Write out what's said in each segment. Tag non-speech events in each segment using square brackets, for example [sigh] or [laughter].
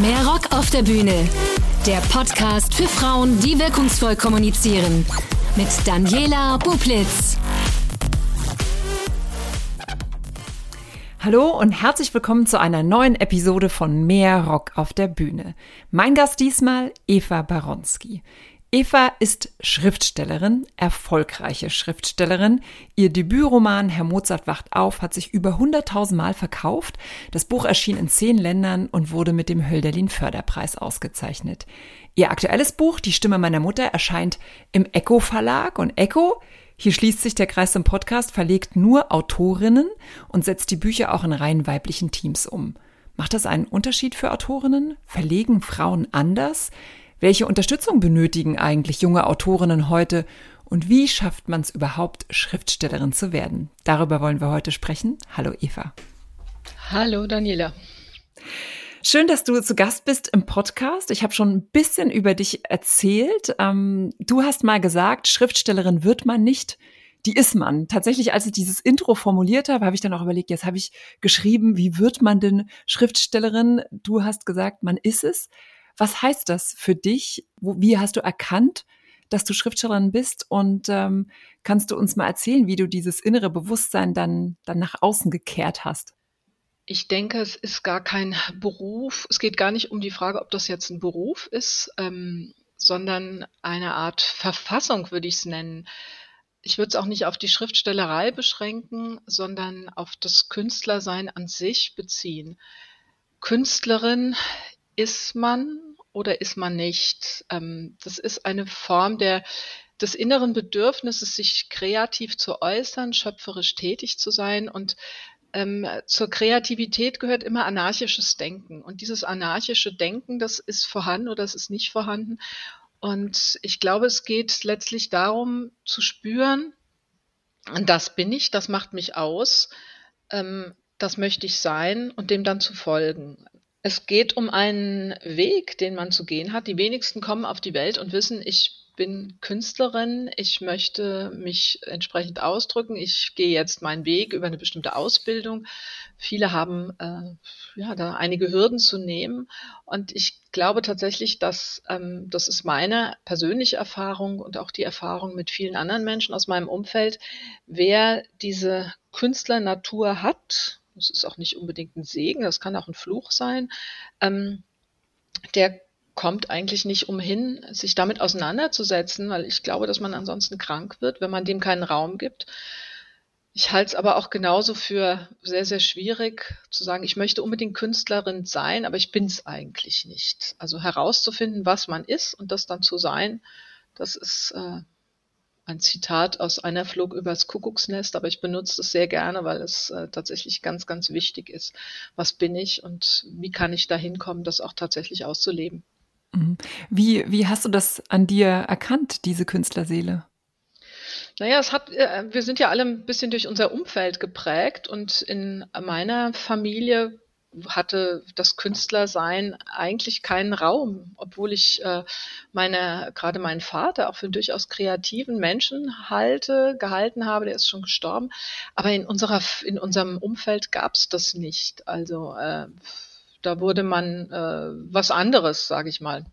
Mehr Rock auf der Bühne. Der Podcast für Frauen, die wirkungsvoll kommunizieren. Mit Daniela Bublitz. Hallo und herzlich willkommen zu einer neuen Episode von Mehr Rock auf der Bühne. Mein Gast diesmal Eva Baronski. Eva ist Schriftstellerin, erfolgreiche Schriftstellerin. Ihr Debütroman Herr Mozart wacht auf hat sich über 100.000 Mal verkauft. Das Buch erschien in zehn Ländern und wurde mit dem Hölderlin Förderpreis ausgezeichnet. Ihr aktuelles Buch Die Stimme meiner Mutter erscheint im Echo Verlag und Echo hier schließt sich der Kreis zum Podcast, verlegt nur Autorinnen und setzt die Bücher auch in rein weiblichen Teams um. Macht das einen Unterschied für Autorinnen? Verlegen Frauen anders? Welche Unterstützung benötigen eigentlich junge Autorinnen heute? Und wie schafft man es überhaupt, Schriftstellerin zu werden? Darüber wollen wir heute sprechen. Hallo Eva. Hallo Daniela. Schön, dass du zu Gast bist im Podcast. Ich habe schon ein bisschen über dich erzählt. Ähm, du hast mal gesagt, Schriftstellerin wird man nicht, die ist man. Tatsächlich, als ich dieses Intro formuliert habe, habe ich dann auch überlegt, jetzt habe ich geschrieben, wie wird man denn Schriftstellerin? Du hast gesagt, man ist es. Was heißt das für dich? Wie hast du erkannt, dass du Schriftstellerin bist? Und ähm, kannst du uns mal erzählen, wie du dieses innere Bewusstsein dann, dann nach außen gekehrt hast? Ich denke, es ist gar kein Beruf. Es geht gar nicht um die Frage, ob das jetzt ein Beruf ist, ähm, sondern eine Art Verfassung, würde ich es nennen. Ich würde es auch nicht auf die Schriftstellerei beschränken, sondern auf das Künstlersein an sich beziehen. Künstlerin ist man oder ist man nicht? Ähm, das ist eine Form der, des inneren Bedürfnisses, sich kreativ zu äußern, schöpferisch tätig zu sein und ähm, zur Kreativität gehört immer anarchisches Denken. Und dieses anarchische Denken, das ist vorhanden oder das ist nicht vorhanden. Und ich glaube, es geht letztlich darum zu spüren, das bin ich, das macht mich aus, ähm, das möchte ich sein und dem dann zu folgen. Es geht um einen Weg, den man zu gehen hat. Die wenigsten kommen auf die Welt und wissen, ich bin Künstlerin, ich möchte mich entsprechend ausdrücken, ich gehe jetzt meinen Weg über eine bestimmte Ausbildung. Viele haben äh, ja da einige Hürden zu nehmen und ich glaube tatsächlich, dass ähm, das ist meine persönliche Erfahrung und auch die Erfahrung mit vielen anderen Menschen aus meinem Umfeld, wer diese Künstlernatur hat das ist auch nicht unbedingt ein Segen, das kann auch ein Fluch sein, ähm, der kommt eigentlich nicht umhin, sich damit auseinanderzusetzen, weil ich glaube, dass man ansonsten krank wird, wenn man dem keinen Raum gibt. Ich halte es aber auch genauso für sehr, sehr schwierig zu sagen, ich möchte unbedingt Künstlerin sein, aber ich bin es eigentlich nicht. Also herauszufinden, was man ist und das dann zu sein, das ist äh, ein Zitat aus einer Flug übers Kuckucksnest, aber ich benutze es sehr gerne, weil es äh, tatsächlich ganz, ganz wichtig ist. Was bin ich und wie kann ich da hinkommen, das auch tatsächlich auszuleben? Mhm. Wie, wie hast du das an dir erkannt, diese Künstlerseele? Naja, es hat, äh, wir sind ja alle ein bisschen durch unser Umfeld geprägt und in meiner Familie hatte das Künstlersein eigentlich keinen Raum, obwohl ich äh, meine, gerade meinen Vater auch für einen durchaus kreativen Menschen halte, gehalten habe, der ist schon gestorben. Aber in unserer, in unserem Umfeld gab es das nicht. Also äh, da wurde man äh, was anderes, sage ich mal.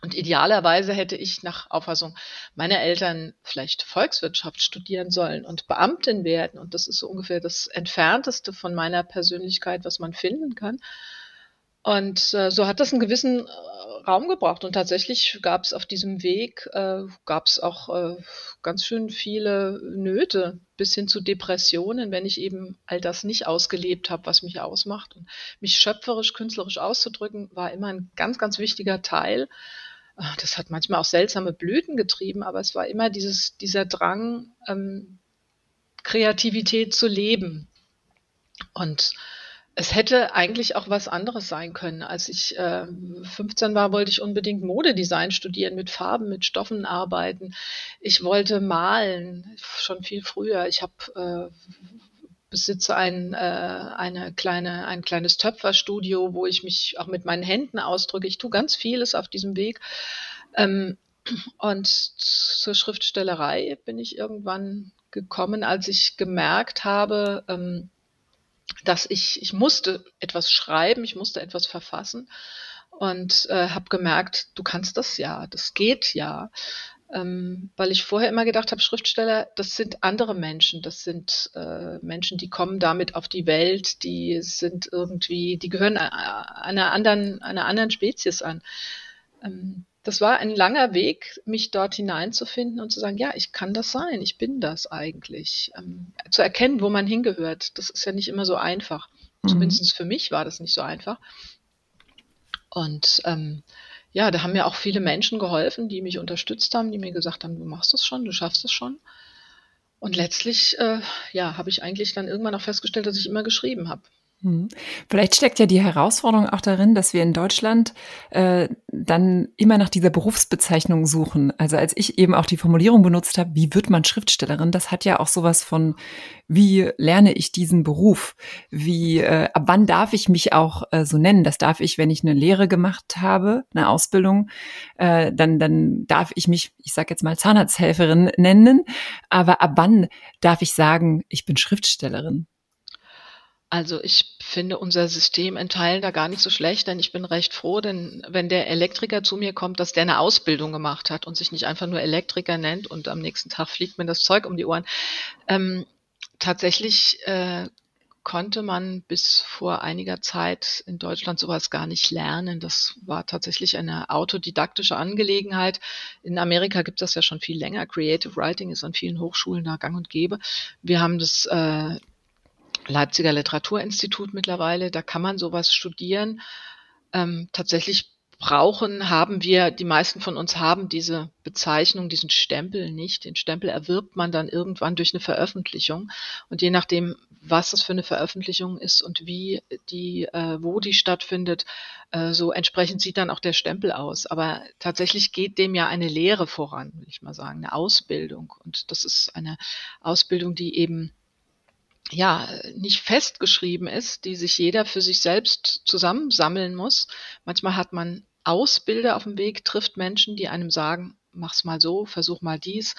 Und idealerweise hätte ich nach Auffassung meiner Eltern vielleicht Volkswirtschaft studieren sollen und Beamtin werden. Und das ist so ungefähr das Entfernteste von meiner Persönlichkeit, was man finden kann. Und äh, so hat das einen gewissen äh, Raum gebraucht. Und tatsächlich gab es auf diesem Weg, äh, gab es auch äh, ganz schön viele Nöte bis hin zu Depressionen, wenn ich eben all das nicht ausgelebt habe, was mich ausmacht. Und mich schöpferisch, künstlerisch auszudrücken, war immer ein ganz, ganz wichtiger Teil. Ah, das hat manchmal auch seltsame Blüten getrieben, aber es war immer dieses, dieser Drang, ähm, Kreativität zu leben. Und es hätte eigentlich auch was anderes sein können. Als ich äh, 15 war, wollte ich unbedingt Modedesign studieren, mit Farben, mit Stoffen arbeiten. Ich wollte malen, schon viel früher. Ich habe äh, besitze ein, äh, eine kleine, ein kleines Töpferstudio, wo ich mich auch mit meinen Händen ausdrücke. Ich tue ganz vieles auf diesem Weg. Ähm, und zur Schriftstellerei bin ich irgendwann gekommen, als ich gemerkt habe, ähm, dass ich, ich musste etwas schreiben, ich musste etwas verfassen. und äh, habe gemerkt, du kannst das ja, das geht ja. Ähm, weil ich vorher immer gedacht habe, Schriftsteller, das sind andere Menschen, das sind äh, Menschen, die kommen damit auf die Welt, die sind irgendwie, die gehören einer anderen, einer anderen Spezies an. Ähm, das war ein langer Weg, mich dort hineinzufinden und zu sagen, ja, ich kann das sein, ich bin das eigentlich. Ähm, zu erkennen, wo man hingehört, das ist ja nicht immer so einfach. Mhm. Zumindest für mich war das nicht so einfach. Und ähm, ja, da haben mir auch viele Menschen geholfen, die mich unterstützt haben, die mir gesagt haben, du machst das schon, du schaffst es schon. Und letztlich, äh, ja, habe ich eigentlich dann irgendwann auch festgestellt, dass ich immer geschrieben habe. Hm. Vielleicht steckt ja die Herausforderung auch darin, dass wir in Deutschland äh, dann immer nach dieser Berufsbezeichnung suchen. Also als ich eben auch die Formulierung benutzt habe, wie wird man Schriftstellerin, das hat ja auch sowas von, wie lerne ich diesen Beruf? Wie, äh, ab wann darf ich mich auch äh, so nennen? Das darf ich, wenn ich eine Lehre gemacht habe, eine Ausbildung, äh, dann, dann darf ich mich, ich sage jetzt mal Zahnarzthelferin nennen. Aber ab wann darf ich sagen, ich bin Schriftstellerin? Also ich finde unser System in Teilen da gar nicht so schlecht, denn ich bin recht froh, denn wenn der Elektriker zu mir kommt, dass der eine Ausbildung gemacht hat und sich nicht einfach nur Elektriker nennt und am nächsten Tag fliegt mir das Zeug um die Ohren. Ähm, tatsächlich äh, konnte man bis vor einiger Zeit in Deutschland sowas gar nicht lernen. Das war tatsächlich eine autodidaktische Angelegenheit. In Amerika gibt es das ja schon viel länger. Creative Writing ist an vielen Hochschulen da gang und gäbe. Wir haben das äh, Leipziger Literaturinstitut mittlerweile, da kann man sowas studieren. Ähm, tatsächlich brauchen, haben wir, die meisten von uns haben diese Bezeichnung, diesen Stempel nicht. Den Stempel erwirbt man dann irgendwann durch eine Veröffentlichung. Und je nachdem, was das für eine Veröffentlichung ist und wie die, äh, wo die stattfindet, äh, so entsprechend sieht dann auch der Stempel aus. Aber tatsächlich geht dem ja eine Lehre voran, will ich mal sagen, eine Ausbildung. Und das ist eine Ausbildung, die eben ja, nicht festgeschrieben ist, die sich jeder für sich selbst zusammensammeln muss. Manchmal hat man Ausbilder auf dem Weg, trifft Menschen, die einem sagen, mach's mal so, versuch mal dies.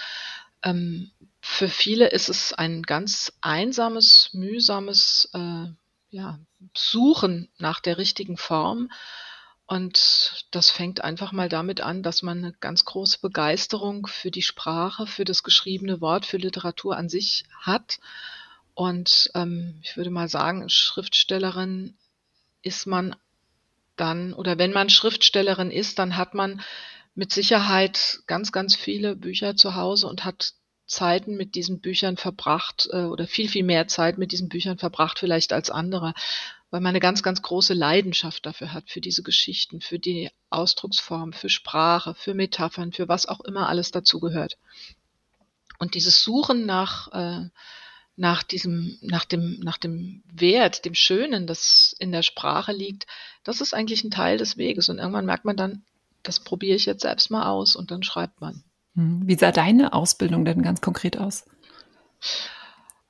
Ähm, für viele ist es ein ganz einsames, mühsames äh, ja, Suchen nach der richtigen Form. Und das fängt einfach mal damit an, dass man eine ganz große Begeisterung für die Sprache, für das geschriebene Wort, für Literatur an sich hat und ähm, ich würde mal sagen, Schriftstellerin ist man dann, oder wenn man Schriftstellerin ist, dann hat man mit Sicherheit ganz, ganz viele Bücher zu Hause und hat Zeiten mit diesen Büchern verbracht äh, oder viel, viel mehr Zeit mit diesen Büchern verbracht vielleicht als andere, weil man eine ganz, ganz große Leidenschaft dafür hat, für diese Geschichten, für die Ausdrucksform, für Sprache, für Metaphern, für was auch immer alles dazugehört. Und dieses Suchen nach äh, nach diesem, nach dem, nach dem Wert, dem Schönen, das in der Sprache liegt, das ist eigentlich ein Teil des Weges. Und irgendwann merkt man dann, das probiere ich jetzt selbst mal aus und dann schreibt man. Hm. Wie sah deine Ausbildung denn ganz konkret aus?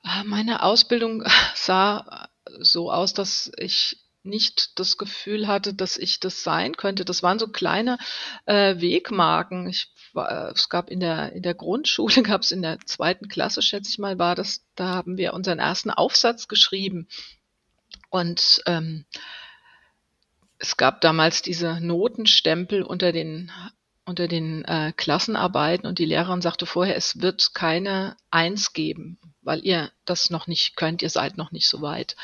Ah, meine Ausbildung [laughs] sah so aus, dass ich nicht das Gefühl hatte, dass ich das sein könnte. Das waren so kleine äh, Wegmarken. Ich war, es gab in der in der Grundschule [laughs] gab es in der zweiten Klasse, schätze ich mal, war das. Da haben wir unseren ersten Aufsatz geschrieben und ähm, es gab damals diese Notenstempel unter den unter den äh, Klassenarbeiten und die Lehrerin sagte vorher, es wird keine Eins geben, weil ihr das noch nicht könnt, ihr seid noch nicht so weit.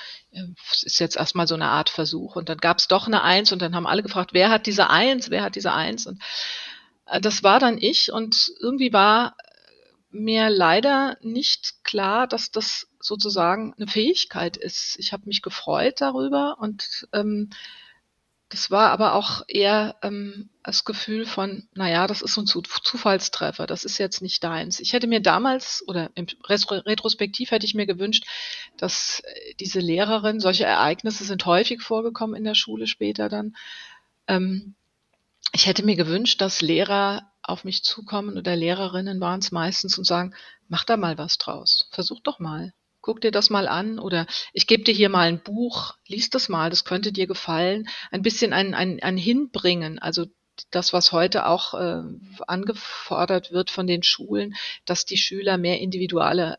Es ist jetzt erstmal so eine Art Versuch. Und dann gab es doch eine Eins und dann haben alle gefragt, wer hat diese Eins, wer hat diese Eins? Und äh, das war dann ich und irgendwie war mir leider nicht klar, dass das sozusagen eine Fähigkeit ist. Ich habe mich gefreut darüber und ähm, das war aber auch eher ähm, das Gefühl von, naja, das ist so ein Zufallstreffer, das ist jetzt nicht deins. Ich hätte mir damals oder im Retrospektiv hätte ich mir gewünscht, dass äh, diese Lehrerin, solche Ereignisse sind häufig vorgekommen in der Schule später dann. Ähm, ich hätte mir gewünscht, dass Lehrer auf mich zukommen oder Lehrerinnen waren es meistens und sagen, mach da mal was draus, versuch doch mal guck dir das mal an oder ich gebe dir hier mal ein Buch, lies das mal, das könnte dir gefallen. Ein bisschen ein, ein, ein Hinbringen, also das, was heute auch äh, angefordert wird von den Schulen, dass die Schüler mehr individuelle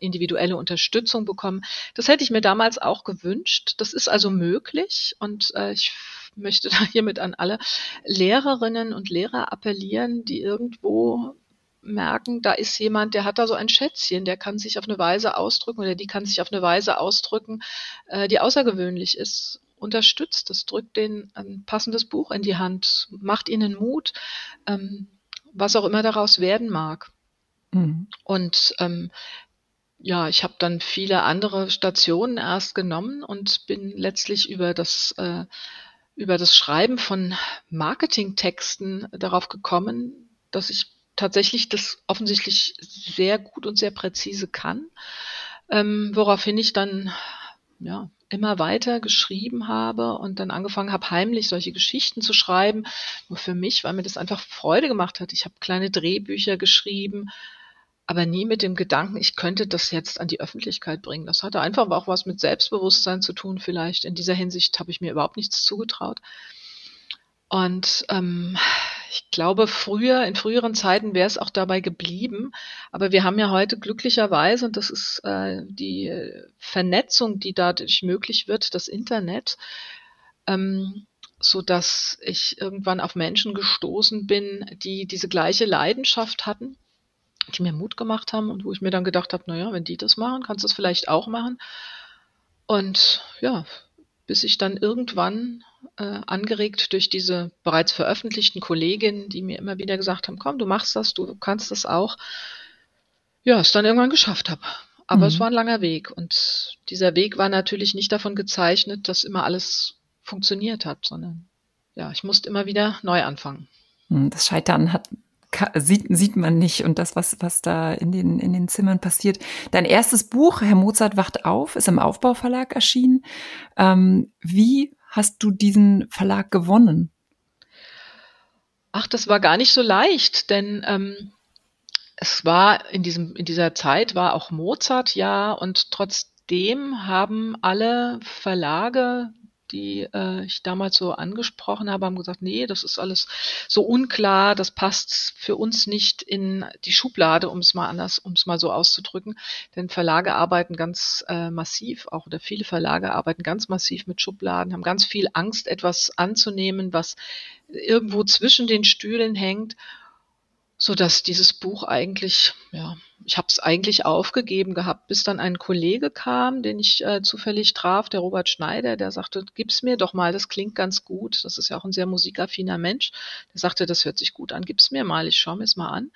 individuelle Unterstützung bekommen. Das hätte ich mir damals auch gewünscht. Das ist also möglich und äh, ich möchte da [laughs] hiermit an alle Lehrerinnen und Lehrer appellieren, die irgendwo merken, da ist jemand, der hat da so ein Schätzchen, der kann sich auf eine Weise ausdrücken oder die kann sich auf eine Weise ausdrücken, äh, die außergewöhnlich ist. Unterstützt es, drückt denen ein passendes Buch in die Hand, macht ihnen Mut, ähm, was auch immer daraus werden mag. Mhm. Und ähm, ja, ich habe dann viele andere Stationen erst genommen und bin letztlich über das äh, über das Schreiben von Marketingtexten darauf gekommen, dass ich tatsächlich das offensichtlich sehr gut und sehr präzise kann, ähm, woraufhin ich dann ja immer weiter geschrieben habe und dann angefangen habe, heimlich solche Geschichten zu schreiben, nur für mich, weil mir das einfach Freude gemacht hat. Ich habe kleine Drehbücher geschrieben, aber nie mit dem Gedanken, ich könnte das jetzt an die Öffentlichkeit bringen. Das hatte einfach auch was mit Selbstbewusstsein zu tun, vielleicht. In dieser Hinsicht habe ich mir überhaupt nichts zugetraut. Und ähm, ich glaube, früher, in früheren Zeiten wäre es auch dabei geblieben. Aber wir haben ja heute glücklicherweise, und das ist äh, die Vernetzung, die dadurch möglich wird, das Internet, ähm, so dass ich irgendwann auf Menschen gestoßen bin, die diese gleiche Leidenschaft hatten, die mir Mut gemacht haben und wo ich mir dann gedacht habe, naja, wenn die das machen, kannst du es vielleicht auch machen. Und ja, bis ich dann irgendwann äh, angeregt durch diese bereits veröffentlichten Kolleginnen, die mir immer wieder gesagt haben, komm, du machst das, du kannst das auch, ja, es dann irgendwann geschafft habe. Aber mhm. es war ein langer Weg und dieser Weg war natürlich nicht davon gezeichnet, dass immer alles funktioniert hat, sondern ja, ich musste immer wieder neu anfangen. Hm, das Scheitern hat sieht, sieht man nicht und das, was, was da in den, in den Zimmern passiert. Dein erstes Buch, Herr Mozart wacht auf, ist im Aufbauverlag erschienen. Ähm, wie hast du diesen Verlag gewonnen? Ach, das war gar nicht so leicht, denn ähm, es war in diesem in dieser Zeit war auch Mozart ja und trotzdem haben alle Verlage die äh, ich damals so angesprochen habe, haben gesagt, nee, das ist alles so unklar, das passt für uns nicht in die Schublade, um es mal anders, um es mal so auszudrücken. Denn Verlage arbeiten ganz äh, massiv, auch oder viele Verlage arbeiten ganz massiv mit Schubladen, haben ganz viel Angst, etwas anzunehmen, was irgendwo zwischen den Stühlen hängt so dass dieses Buch eigentlich, ja, ich habe es eigentlich aufgegeben gehabt, bis dann ein Kollege kam, den ich äh, zufällig traf, der Robert Schneider, der sagte, gib's mir doch mal, das klingt ganz gut. Das ist ja auch ein sehr musikaffiner Mensch. Der sagte, das hört sich gut an, gib's mir mal, ich schaue mir es mal an.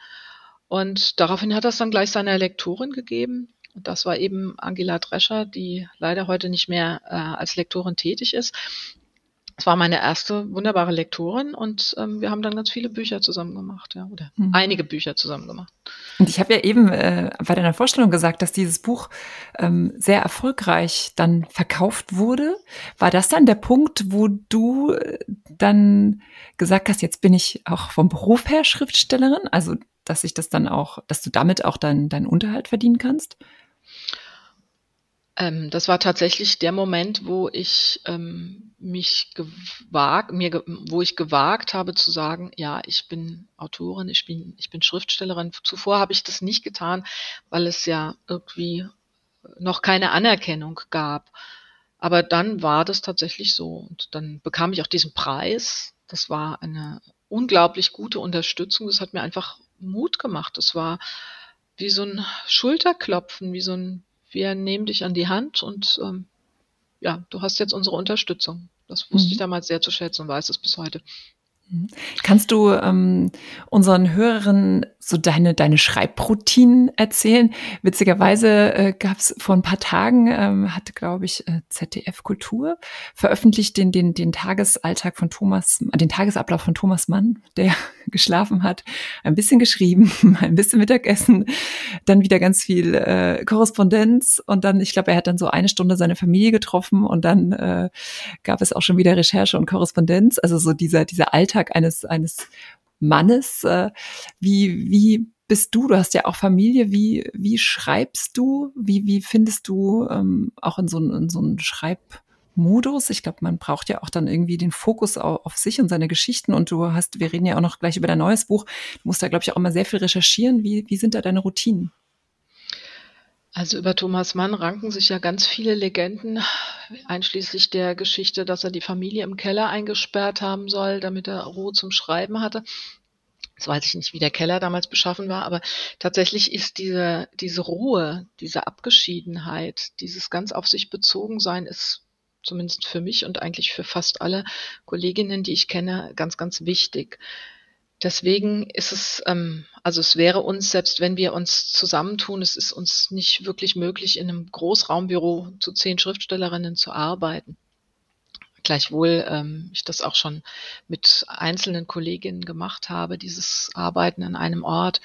Und daraufhin hat er es dann gleich seiner Lektorin gegeben. Und das war eben Angela Drescher, die leider heute nicht mehr äh, als Lektorin tätig ist. Es war meine erste wunderbare Lektorin und ähm, wir haben dann ganz viele Bücher zusammen gemacht, ja, oder mhm. einige Bücher zusammen gemacht. Und ich habe ja eben äh, bei deiner Vorstellung gesagt, dass dieses Buch ähm, sehr erfolgreich dann verkauft wurde. War das dann der Punkt, wo du äh, dann gesagt hast, jetzt bin ich auch vom Beruf her Schriftstellerin, also dass ich das dann auch, dass du damit auch deinen deinen Unterhalt verdienen kannst? Ähm, das war tatsächlich der Moment, wo ich ähm, mich gewagt, mir, wo ich gewagt habe zu sagen, ja, ich bin Autorin, ich bin, ich bin Schriftstellerin. Zuvor habe ich das nicht getan, weil es ja irgendwie noch keine Anerkennung gab. Aber dann war das tatsächlich so. Und dann bekam ich auch diesen Preis. Das war eine unglaublich gute Unterstützung. Das hat mir einfach Mut gemacht. Das war wie so ein Schulterklopfen, wie so ein wir nehmen dich an die Hand und ähm, ja, du hast jetzt unsere Unterstützung. Das wusste mhm. ich damals sehr zu schätzen und weiß es bis heute. Mhm. Kannst du ähm, unseren Hörerinnen so deine, deine Schreibroutinen erzählen? Witzigerweise äh, gab es vor ein paar Tagen, ähm, hatte, glaube ich, äh, ZDF Kultur veröffentlicht den, den, den Tagesalltag von Thomas, den Tagesablauf von Thomas Mann, der [laughs] geschlafen hat, ein bisschen geschrieben, [laughs] ein bisschen Mittagessen, dann wieder ganz viel äh, Korrespondenz und dann, ich glaube, er hat dann so eine Stunde seine Familie getroffen und dann äh, gab es auch schon wieder Recherche und Korrespondenz, also so dieser, dieser Alltag Alltag eines, eines Mannes. Äh, wie, wie bist du? Du hast ja auch Familie. Wie, wie schreibst du? Wie, wie findest du ähm, auch in so, in so einen Schreibmodus? Ich glaube, man braucht ja auch dann irgendwie den Fokus auf, auf, sich und seine Geschichten. Und du hast, wir reden ja auch noch gleich über dein neues Buch. Du musst da, glaube ich, auch immer sehr viel recherchieren. Wie, wie sind da deine Routinen? Also über Thomas Mann ranken sich ja ganz viele Legenden. einschließlich der Geschichte, dass er die Familie im Keller eingesperrt haben soll, damit er Ruhe zum Schreiben hatte. Jetzt weiß ich nicht, wie der Keller damals beschaffen war, aber tatsächlich ist diese, diese Ruhe, diese Abgeschiedenheit, dieses ganz auf sich bezogen sein, ist zumindest für mich und eigentlich für fast alle Kolleginnen, die ich kenne, ganz, ganz wichtig. Deswegen ist es, ähm, also es wäre uns, selbst wenn wir uns zusammentun, es ist uns nicht wirklich möglich, in einem Großraumbüro zu zehn Schriftstellerinnen zu arbeiten. Gleichwohl ähm, ich das auch schon mit einzelnen Kolleginnen gemacht habe, dieses Arbeiten an einem Ort.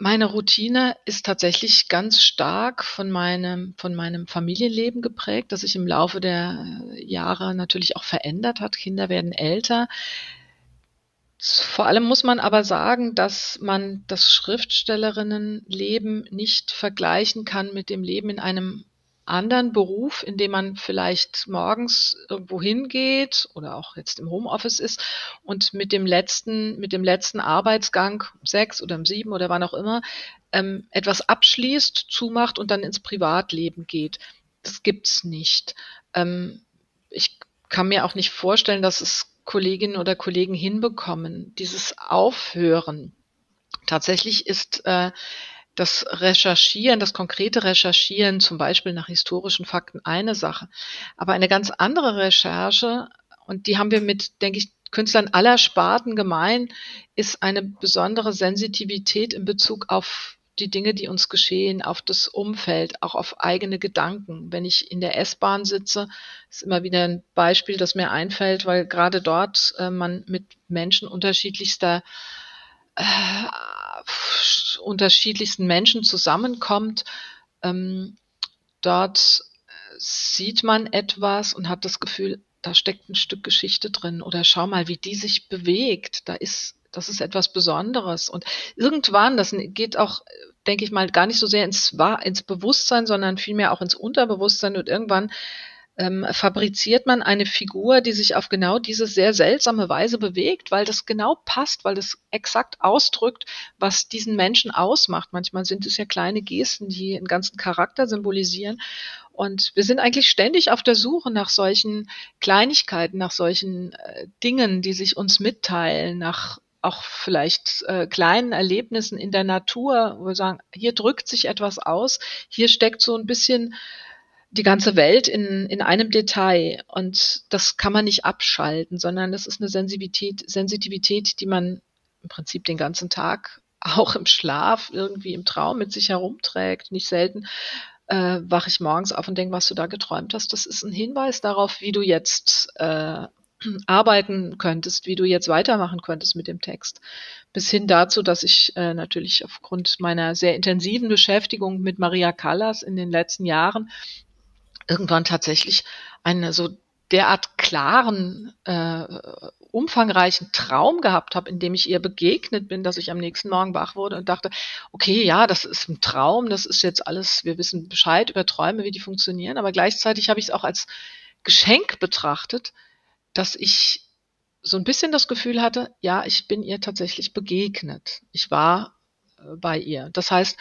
Meine Routine ist tatsächlich ganz stark von meinem, von meinem Familienleben geprägt, das sich im Laufe der Jahre natürlich auch verändert hat. Kinder werden älter. Vor allem muss man aber sagen, dass man das Schriftstellerinnenleben nicht vergleichen kann mit dem Leben in einem anderen Beruf, in dem man vielleicht morgens irgendwo hingeht oder auch jetzt im Homeoffice ist und mit dem letzten, mit dem letzten Arbeitsgang um sechs oder um sieben oder wann auch immer ähm, etwas abschließt, zumacht und dann ins Privatleben geht. Das gibt's nicht. Ähm, ich kann mir auch nicht vorstellen, dass es Kolleginnen oder Kollegen hinbekommen, dieses Aufhören. Tatsächlich ist äh, das Recherchieren, das konkrete Recherchieren, zum Beispiel nach historischen Fakten, eine Sache. Aber eine ganz andere Recherche, und die haben wir mit, denke ich, Künstlern aller Sparten gemein, ist eine besondere Sensitivität in Bezug auf die Dinge, die uns geschehen, auf das Umfeld, auch auf eigene Gedanken. Wenn ich in der S-Bahn sitze, ist immer wieder ein Beispiel, das mir einfällt, weil gerade dort äh, man mit Menschen unterschiedlichster äh, unterschiedlichsten Menschen zusammenkommt. Ähm, dort sieht man etwas und hat das Gefühl, da steckt ein Stück Geschichte drin. Oder schau mal, wie die sich bewegt. Da ist, das ist etwas Besonderes. Und irgendwann, das geht auch, denke ich mal, gar nicht so sehr ins, ins Bewusstsein, sondern vielmehr auch ins Unterbewusstsein. Und irgendwann ähm, fabriziert man eine Figur, die sich auf genau diese sehr seltsame Weise bewegt, weil das genau passt, weil das exakt ausdrückt, was diesen Menschen ausmacht. Manchmal sind es ja kleine Gesten, die einen ganzen Charakter symbolisieren. Und wir sind eigentlich ständig auf der Suche nach solchen Kleinigkeiten, nach solchen äh, Dingen, die sich uns mitteilen, nach auch vielleicht äh, kleinen Erlebnissen in der Natur, wo wir sagen, hier drückt sich etwas aus, hier steckt so ein bisschen die ganze Welt in, in einem Detail. Und das kann man nicht abschalten, sondern das ist eine Sensitivität, Sensitivität, die man im Prinzip den ganzen Tag [laughs] auch im Schlaf, irgendwie im Traum mit sich herumträgt. Nicht selten äh, wache ich morgens auf und denke, was du da geträumt hast. Das ist ein Hinweis darauf, wie du jetzt äh, arbeiten könntest, wie du jetzt weitermachen könntest mit dem Text. Bis hin dazu, dass ich äh, natürlich aufgrund meiner sehr intensiven Beschäftigung mit Maria Callas in den letzten Jahren irgendwann tatsächlich eine so derart klaren, äh, umfangreichen Traum gehabt habe, in dem ich ihr begegnet bin, dass ich am nächsten Morgen wach wurde und dachte, okay, ja, das ist ein Traum, das ist jetzt alles, wir wissen Bescheid über Träume, wie die funktionieren, aber gleichzeitig habe ich es auch als Geschenk betrachtet, dass ich so ein bisschen das Gefühl hatte, ja, ich bin ihr tatsächlich begegnet. Ich war äh, bei ihr. Das heißt,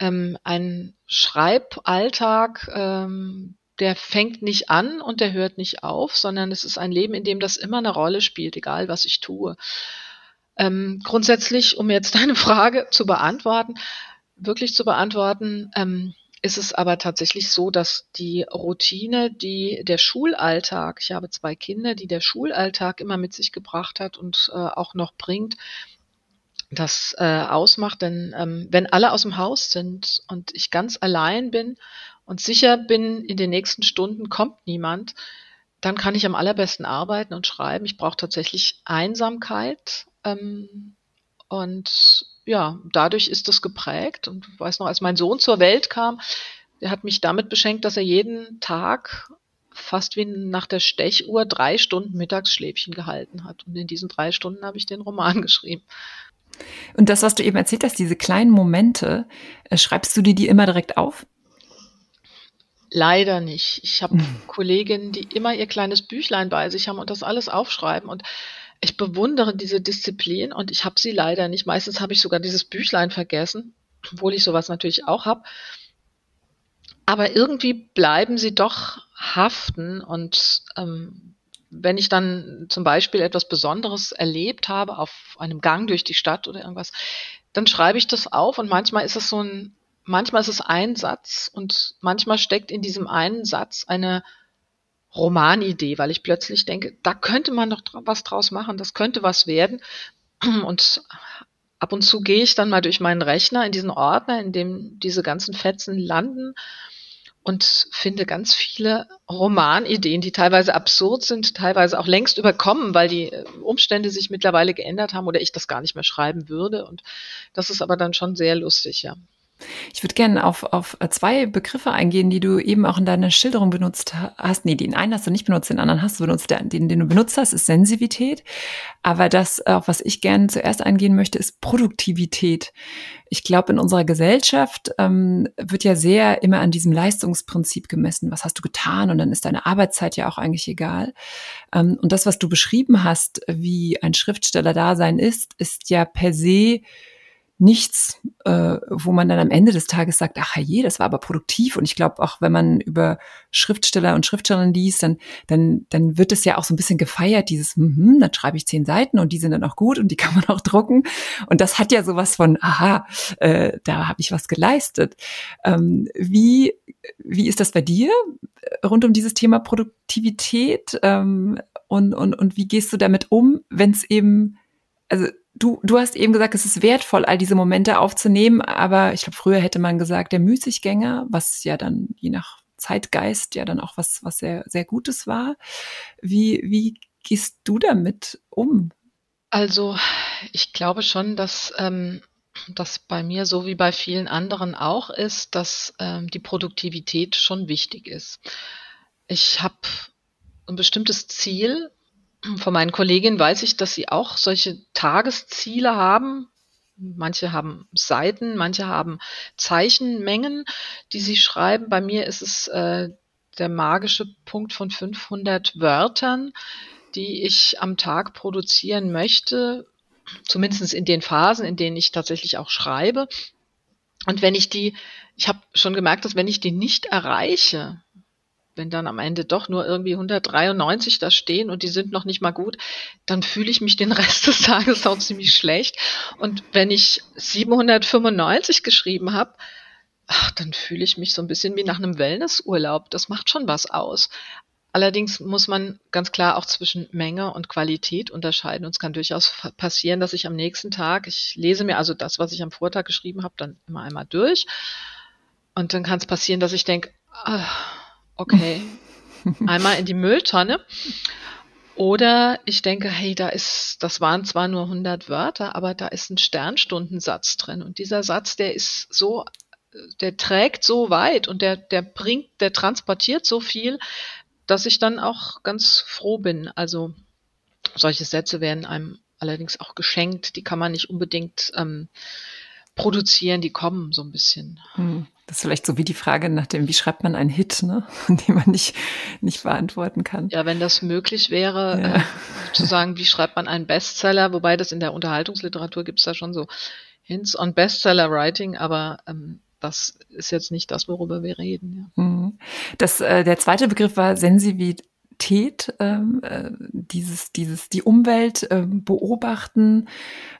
ähm, ein Schreiballtag, ähm, der fängt nicht an und der hört nicht auf, sondern es ist ein Leben, in dem das immer eine Rolle spielt, egal was ich tue. Ähm, grundsätzlich, um jetzt [laughs] deine Frage zu beantworten, wirklich zu beantworten, ähm, ist es aber tatsächlich so, dass die Routine, die der Schulalltag, ich habe zwei Kinder, die der Schulalltag immer mit sich gebracht hat und äh, auch noch bringt, das äh, ausmacht. Denn ähm, wenn alle aus dem Haus sind und ich ganz allein bin und sicher bin, in den nächsten Stunden kommt niemand, dann kann ich am allerbesten arbeiten und schreiben. Ich brauche tatsächlich Einsamkeit. Ähm, und ja, dadurch ist das geprägt. Und ich weiß noch, als mein Sohn zur Welt kam, der hat mich damit beschenkt, dass er jeden Tag fast wie nach der Stechuhr drei Stunden Mittagsschläfchen gehalten hat. Und in diesen drei Stunden habe ich den Roman [laughs] geschrieben. Und das, was du eben erzählt hast, diese kleinen Momente, äh, schreibst du dir die immer direkt auf? Leider nicht. Ich habe. [laughs] Kolleginnen, die immer ihr kleines Büchlein bei sich haben und das alles aufschreiben. Und ich bewundere diese Disziplin und ich habe sie leider nicht. Meistens habe ich sogar dieses Büchlein vergessen, obwohl ich sowas natürlich auch habe. Aber irgendwie bleiben sie doch haften und ähm, wenn ich dann zum Beispiel etwas Besonderes erlebt habe auf einem Gang durch die Stadt oder irgendwas, dann schreibe ich das auf und manchmal ist es so ein, manchmal ist es ein Satz und manchmal steckt in diesem einen Satz eine Romanidee, weil ich plötzlich denke, da könnte man doch was draus machen, das könnte was werden. [clears throat] Und ab und zu gehe ich dann mal durch meinen Rechner in diesen Ordner, in dem diese ganzen Fetzen landen und finde ganz viele Romanideen, die teilweise absurd sind, teilweise auch längst überkommen, weil die äh, Umstände sich mittlerweile geändert haben oder ich das gar nicht mehr schreiben würde. Und das ist aber dann schon sehr lustig, ja. Ich würde gerne auf, auf zwei Begriffe eingehen, die du eben auch in deiner Schilderung benutzt hast. Nee, den einen hast du nicht benutzt, den anderen hast du benutzt. Den, den du benutzt hast, ist Sensivität. Aber das, auf was ich gerne zuerst eingehen möchte, ist Produktivität. Ich glaube, in unserer Gesellschaft ähm, wird ja sehr immer an diesem Leistungsprinzip gemessen. Was hast du getan? Und dann ist deine Arbeitszeit ja auch eigentlich egal. Ähm, und das, was du beschrieben hast, wie ein Schriftsteller-Dasein ist, ist ja per se nichts, äh, wo man dann am Ende des Tages sagt, ach je, das war aber produktiv. Und ich glaube auch, wenn man über Schriftsteller und Schriftstellerinnen liest, dann, dann, dann wird es ja auch so ein bisschen gefeiert, dieses, hm, dann schreibe ich zehn Seiten und die sind dann auch gut und die [laughs] kann man auch drucken. Und das hat ja sowas von, aha, äh, da habe ich was geleistet. Ähm, wie, wie ist das bei dir rund um dieses Thema Produktivität? Ähm, und, und, und wie gehst du damit um, wenn es eben, also du, du hast eben gesagt, es ist wertvoll, all diese Momente aufzunehmen, aber ich glaube, früher hätte man gesagt, der Müßiggänger, was ja dann je nach Zeitgeist ja dann auch was, was sehr, sehr Gutes war. Wie, wie gehst du damit um? Also, ich glaube schon, dass ähm, das bei mir so wie bei vielen anderen auch ist, dass ähm, die Produktivität schon wichtig ist. Ich habe ein bestimmtes Ziel, von meinen Kolleginnen weiß ich, dass sie auch solche Tagesziele haben. Manche haben Seiten, manche haben Zeichenmengen, die sie schreiben. Bei mir ist es äh, der magische Punkt von 500 Wörtern, die ich am Tag produzieren möchte, zumindest in den Phasen, in denen ich tatsächlich auch schreibe. Und wenn ich die, ich habe schon gemerkt, dass wenn ich die nicht erreiche, wenn dann am Ende doch nur irgendwie 193 da stehen und die sind noch nicht mal gut, dann fühle ich mich den Rest des Tages auch ziemlich schlecht. Und wenn ich 795 geschrieben habe, ach, dann fühle ich mich so ein bisschen wie nach einem Wellnessurlaub. Das macht schon was aus. Allerdings muss man ganz klar auch zwischen Menge und Qualität unterscheiden. Und es kann durchaus passieren, dass ich am nächsten Tag, ich lese mir also das, was ich am Vortag geschrieben habe, dann immer einmal durch. Und dann kann es passieren, dass ich denke, ach, okay, [laughs] einmal in die Mülltonne. Oder ich denke, hey, da ist, das waren zwar nur 100 Wörter, aber da ist ein Sternstundensatz drin. Und dieser Satz, der ist so, der trägt so weit und der, der bringt, der transportiert so viel, dass ich dann auch ganz froh bin. Also solche Sätze werden einem allerdings auch geschenkt. Die kann man nicht unbedingt ähm, produzieren, die kommen so ein bisschen. Hm. Das ist vielleicht so wie die Frage nach dem, wie schreibt man einen Hit, ne? [laughs] die man nicht, nicht beantworten kann. Ja, wenn das möglich wäre, ja. äh, zu sagen, wie schreibt man einen Bestseller, wobei das in der Unterhaltungsliteratur gibt es da schon so Hints on Bestseller Writing, aber ähm, das ist jetzt nicht das, worüber wir reden. Ja. Mhm. Das, äh, der zweite Begriff war Sensivität. Realität, ähm, äh, dieses, dieses, die Umwelt äh, beobachten.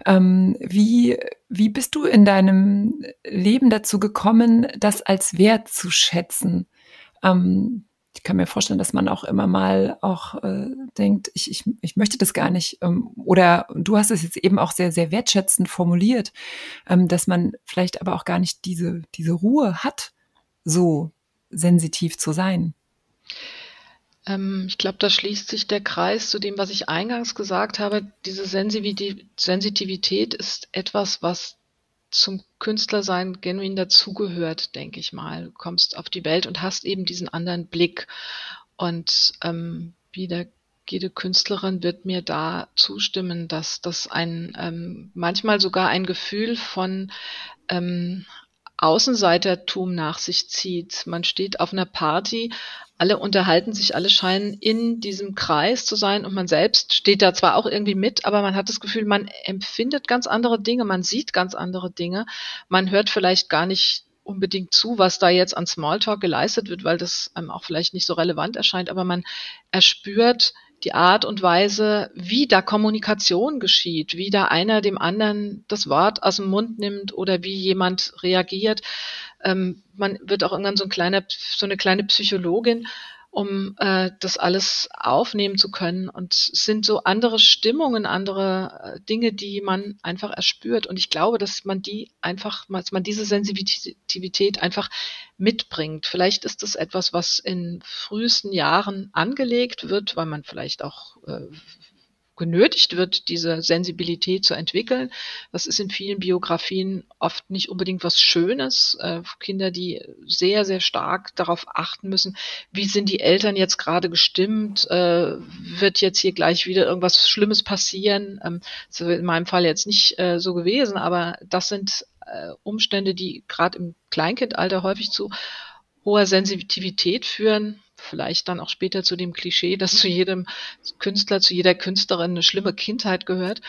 Ähm, wie, wie bist du in deinem Leben dazu gekommen, das als Wert zu schätzen? Ähm, ich kann mir vorstellen, dass man auch immer mal auch äh, denkt, ich, ich, ich möchte das gar nicht. Ähm, oder du hast es jetzt eben auch sehr, sehr wertschätzend formuliert, ähm, dass man vielleicht aber auch gar nicht diese, diese Ruhe hat, so sensitiv zu sein. Ähm, ich glaube, da schließt sich der Kreis zu dem, was ich eingangs gesagt habe. Diese Sensitivität ist etwas, was zum Künstlersein genuin dazugehört, denke ich mal. Du kommst auf die Welt und hast eben diesen anderen Blick. Und ähm, wieder jede Künstlerin wird mir da zustimmen, dass das ein ähm, manchmal sogar ein Gefühl von ähm, Außenseitertum nach sich zieht. Man steht auf einer Party, alle unterhalten sich, alle scheinen in diesem Kreis zu sein und man selbst steht da zwar auch irgendwie mit, aber man hat das Gefühl, man empfindet ganz andere Dinge, man sieht ganz andere Dinge, man hört vielleicht gar nicht unbedingt zu, was da jetzt an Smalltalk geleistet wird, weil das einem auch vielleicht nicht so relevant erscheint, aber man erspürt die Art und Weise, wie da Kommunikation geschieht, wie da einer dem anderen das Wort aus dem Mund nimmt oder wie jemand reagiert. Ähm, man wird auch irgendwann so, ein kleiner, so eine kleine Psychologin um äh, das alles aufnehmen zu können. Und es sind so andere Stimmungen, andere äh, Dinge, die man einfach erspürt. Und ich glaube, dass man die einfach, dass man diese Sensitivität einfach mitbringt. Vielleicht ist das etwas, was in frühesten Jahren angelegt wird, weil man vielleicht auch äh, genötigt wird, diese Sensibilität zu entwickeln. Das ist in vielen Biografien oft nicht unbedingt was Schönes. Äh, Kinder, die sehr, sehr stark darauf achten müssen, wie sind die Eltern jetzt gerade gestimmt? Äh, wird jetzt hier gleich wieder irgendwas Schlimmes passieren? Ähm, das ist in meinem Fall jetzt nicht äh, so gewesen, aber das sind äh, Umstände, die gerade im Kleinkindalter häufig zu hoher Sensitivität führen vielleicht dann auch später zu dem Klischee, dass zu jedem Künstler, zu jeder Künstlerin eine schlimme Kindheit gehört.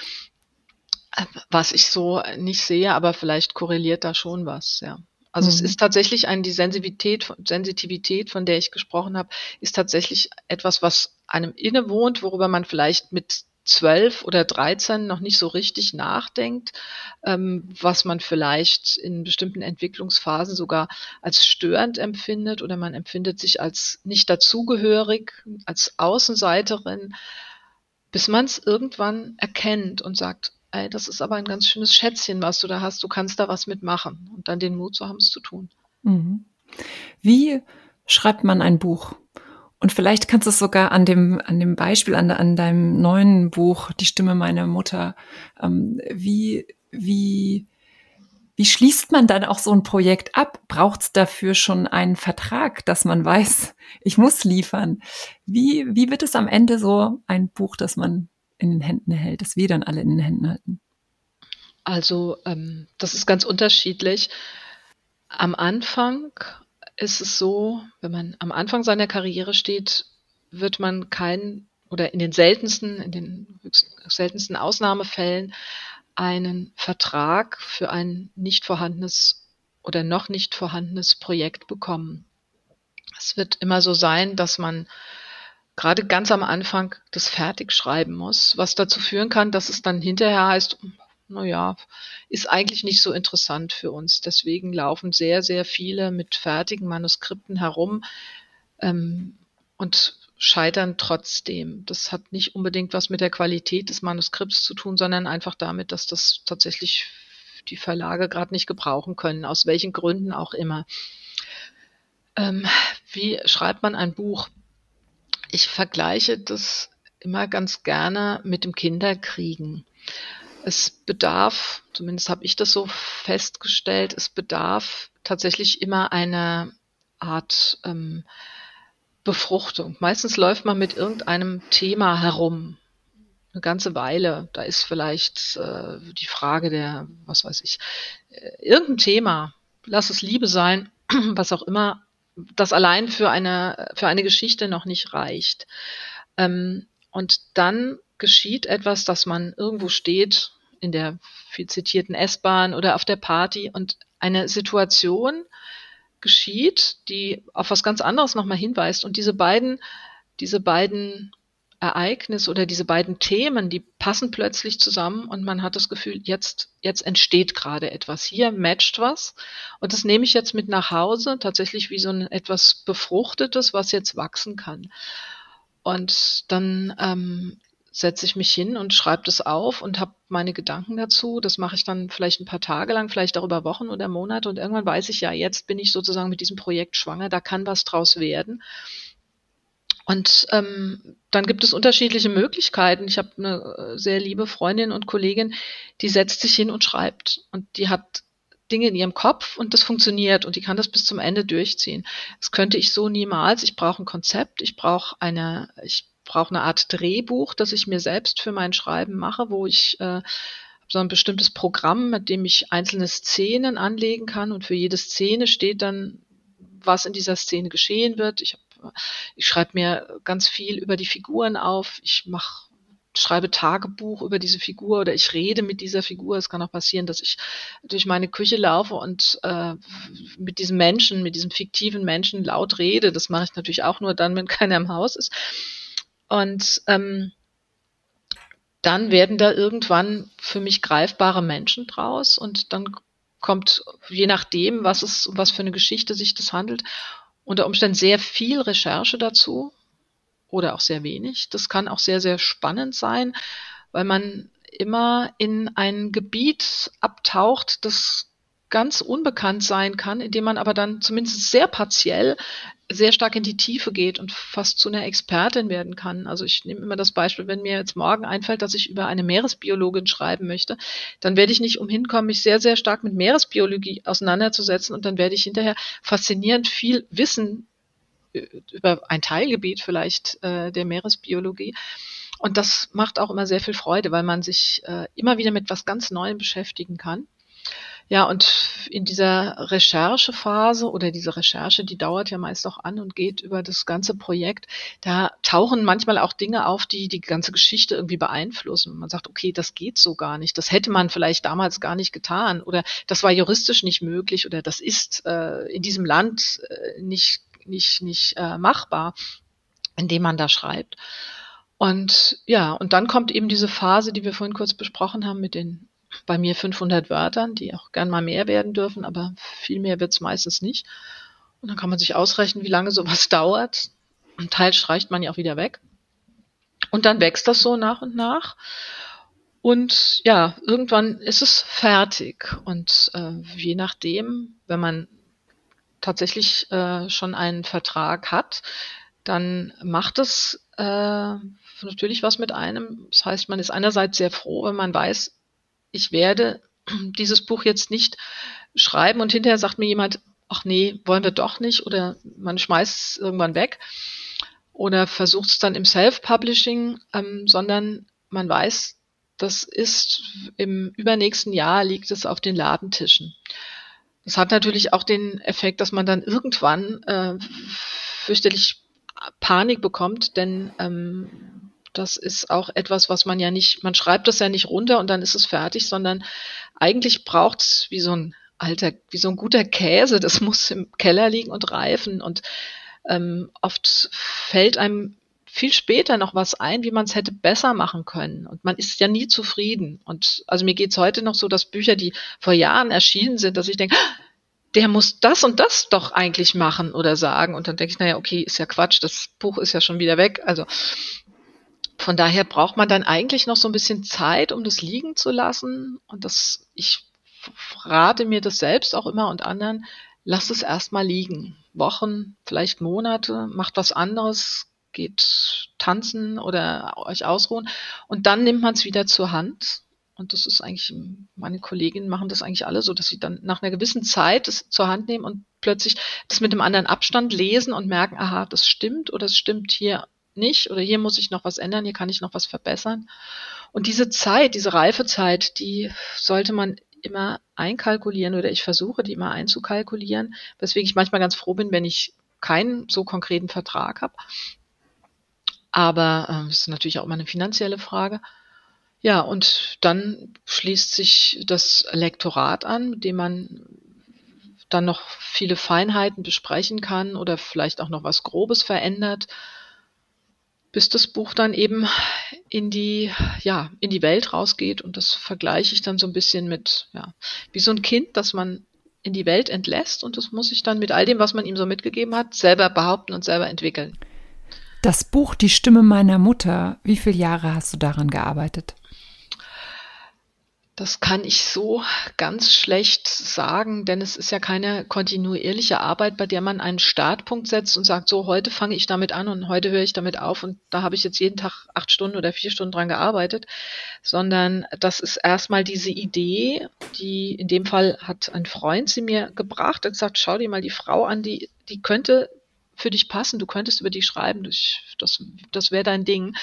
Was ich so nicht sehe, aber vielleicht korreliert da schon was, ja. Also mhm. es ist tatsächlich ein, die Sensitivität, Sensitivität, von der ich gesprochen habe, ist tatsächlich etwas, was einem innewohnt, worüber man vielleicht mit zwölf oder dreizehn noch nicht so richtig nachdenkt, ähm, was man vielleicht in bestimmten Entwicklungsphasen sogar als störend empfindet oder man empfindet sich als nicht dazugehörig, als Außenseiterin, bis man es irgendwann erkennt und sagt, ey, das ist aber ein ganz schönes Schätzchen, was du da hast, du kannst da was mitmachen und dann den Mut zu haben, es zu tun. Mhm. Wie schreibt man ein Buch? Und vielleicht kannst du es sogar an dem, an dem Beispiel, an, an deinem neuen Buch, Die Stimme meiner Mutter, ähm, wie, wie, wie schließt man dann auch so ein Projekt ab? Braucht es dafür schon einen Vertrag, dass man weiß, [laughs] ich muss liefern? Wie, wie wird es am Ende so ein Buch, das man in den Händen hält, das wir dann alle in den Händen halten? Also ähm, das ist ganz unterschiedlich. Am Anfang ist es so, wenn man am Anfang seiner Karriere steht, wird man kein oder in den seltensten, in den seltensten Ausnahmefällen einen Vertrag für ein nicht vorhandenes oder noch nicht vorhandenes Projekt bekommen. Es wird immer so sein, dass man gerade ganz am Anfang das fertig schreiben muss, was dazu führen kann, dass es dann hinterher heißt, naja, ist eigentlich nicht so interessant für uns. Deswegen laufen sehr, sehr viele mit fertigen Manuskripten herum ähm, und scheitern trotzdem. Das hat nicht unbedingt was mit der Qualität des Manuskripts zu tun, sondern einfach damit, dass das tatsächlich die Verlage gerade nicht gebrauchen können, aus welchen Gründen auch immer. Ähm, wie schreibt man ein Buch? Ich vergleiche das immer ganz gerne mit dem Kinderkriegen es bedarf, zumindest habe ich das so festgestellt, es bedarf tatsächlich immer einer Art ähm, Befruchtung. Meistens läuft man mit irgendeinem Thema herum. Eine ganze Weile. Da ist vielleicht äh, die Frage der, was weiß ich, äh, irgendein Thema. Lass es Liebe sein, [clears throat] was auch immer, das allein für eine, für eine Geschichte noch nicht reicht. Ähm, und dann geschieht etwas, dass man irgendwo steht in der viel zitierten S-Bahn oder auf der Party und eine Situation geschieht, die auf was ganz anderes nochmal hinweist. Und diese beiden, diese beiden Ereignisse oder diese beiden Themen, die passen plötzlich zusammen und man hat das Gefühl, jetzt, jetzt entsteht gerade etwas. Hier matcht was. Und das nehme ich jetzt mit nach Hause, tatsächlich wie so ein etwas Befruchtetes, was jetzt wachsen kann. Und dann ähm, setze ich mich hin und schreibe das auf und habe meine Gedanken dazu. Das mache ich dann vielleicht ein paar Tage lang, vielleicht auch über Wochen oder Monate und irgendwann weiß ich ja, jetzt bin ich sozusagen mit diesem Projekt schwanger, da kann was draus werden. Und ähm, dann gibt es unterschiedliche Möglichkeiten. Ich habe eine äh, sehr liebe Freundin und Kollegin, die setzt sich hin und schreibt. Und die hat Dinge in ihrem Kopf und das funktioniert und die kann das bis zum Ende durchziehen. Das könnte ich so niemals. Ich brauche ein Konzept, ich brauche eine, ich brauche eine Art Drehbuch, das ich mir selbst für mein Schreiben mache, wo ich äh, so ein bestimmtes Programm, mit dem ich einzelne Szenen anlegen kann und für jede Szene steht dann, was in dieser Szene geschehen wird. Ich, ich schreibe mir ganz viel über die Figuren auf. Ich mache schreibe Tagebuch über diese Figur oder ich rede mit dieser Figur. Es kann auch passieren, dass ich durch meine Küche laufe und äh, mit diesem Menschen, mit diesem fiktiven Menschen laut rede. Das mache ich natürlich auch nur dann, wenn [laughs] keiner im Haus ist. Und ähm, dann werden da irgendwann für mich greifbare Menschen draus und dann kommt, je nachdem, was es, was für eine Geschichte sich das handelt, unter Umständen sehr viel Recherche dazu oder auch sehr wenig. Das kann auch sehr, sehr spannend sein, weil man immer in ein Gebiet abtaucht, das ganz unbekannt sein kann, indem man aber dann zumindest sehr partiell sehr stark in die Tiefe geht und fast zu einer Expertin werden kann. Also ich nehme immer das Beispiel, wenn mir jetzt morgen einfällt, dass ich über eine Meeresbiologin schreiben möchte, dann werde ich nicht umhin kommen, mich sehr, sehr stark mit Meeresbiologie auseinanderzusetzen und dann werde ich hinterher faszinierend viel Wissen über ein Teilgebiet vielleicht äh, der Meeresbiologie. Und das macht auch immer sehr viel Freude, weil man sich äh, immer wieder mit was ganz Neuem beschäftigen kann. Ja, und in dieser Recherchephase oder diese Recherche, die dauert ja meist auch an und geht über das ganze Projekt, da tauchen manchmal auch Dinge auf, die die ganze Geschichte irgendwie beeinflussen. Man sagt, okay, das geht so gar nicht, das hätte man vielleicht damals gar nicht getan oder das war juristisch nicht möglich oder das ist äh, in diesem Land äh, nicht, nicht, nicht äh, machbar, indem man da schreibt. Und ja, und dann kommt eben diese Phase, die wir vorhin kurz besprochen haben mit den bei mir 500 Wörtern, die auch gern mal mehr werden dürfen, aber viel mehr wird es meistens nicht. Und dann kann man sich ausrechnen, wie lange sowas [laughs] dauert. Ein Teil streicht man ja auch wieder weg. Und dann wächst das so nach und nach. Und ja, irgendwann ist es fertig. Und äh, je nachdem, wenn man tatsächlich äh, schon einen Vertrag hat, dann macht es äh, natürlich was mit einem. Das heißt, man ist einerseits sehr froh, wenn man weiß, ich werde dieses Buch jetzt nicht schreiben. Und hinterher sagt mir jemand, ach nee, wollen wir doch nicht. Oder man schmeißt es irgendwann weg. Oder versucht es dann im Self-Publishing, ähm, sondern man weiß, das ist im übernächsten Jahr liegt es auf den Ladentischen. Das hat natürlich auch den Effekt, dass man dann irgendwann äh, fürchterlich Panik bekommt, denn ähm, das ist auch etwas, was man ja nicht, man schreibt das ja nicht runter und dann ist es fertig, sondern eigentlich braucht es wie so ein alter, wie so ein guter Käse, das [laughs] muss im Keller liegen und reifen und ähm, oft fällt einem viel später noch was ein, wie man es hätte besser machen können. Und man ist ja nie zufrieden. Und also mir geht es heute noch so, dass Bücher, die vor Jahren erschienen sind, dass ich denke, ah, der muss das und das doch eigentlich machen oder sagen. Und dann denke ich, naja, okay, ist ja Quatsch, das Buch ist ja schon wieder weg. Also von daher braucht man dann eigentlich noch so ein bisschen Zeit, um das liegen zu lassen. Und das, ich rate mir das selbst auch immer und anderen, lasst es erstmal liegen. Wochen, vielleicht Monate, macht was anderes, geht tanzen oder euch ausruhen. Und dann nimmt man es wieder zur Hand. Und das ist eigentlich, meine Kolleginnen machen das eigentlich alle so, dass sie dann nach einer gewissen Zeit es zur Hand nehmen und plötzlich das mit einem anderen Abstand lesen und merken, aha, das stimmt oder es stimmt hier nicht oder hier muss ich noch was ändern, hier kann ich noch was verbessern. Und diese Zeit, diese Reifezeit, die sollte man immer einkalkulieren oder ich versuche die immer einzukalkulieren, weswegen ich manchmal ganz froh bin, wenn ich keinen so konkreten Vertrag habe. Aber ähm, es ist natürlich auch immer eine finanzielle Frage. Ja, und dann schließt sich das Lektorat an, mit dem man dann noch viele Feinheiten besprechen kann oder vielleicht auch noch was Grobes verändert bis das Buch dann eben in die, ja, in die Welt rausgeht. Und das vergleiche ich dann so ein bisschen mit, ja, wie so ein Kind, das man in die Welt entlässt und das muss sich dann mit all dem, was man ihm so mitgegeben hat, selber behaupten und selber entwickeln. Das Buch Die Stimme meiner Mutter, wie viele Jahre hast du daran gearbeitet? Das kann ich so ganz schlecht sagen, denn es ist ja keine kontinuierliche Arbeit, bei der man einen Startpunkt setzt und sagt, so heute fange ich damit an und heute höre ich damit auf und da habe ich jetzt jeden Tag acht Stunden oder vier Stunden dran gearbeitet, sondern das ist erstmal diese Idee, die in dem Fall hat ein Freund sie mir gebracht, hat gesagt, schau dir mal die Frau an, die, die könnte für dich passen, du könntest über die schreiben, das, das wäre dein Ding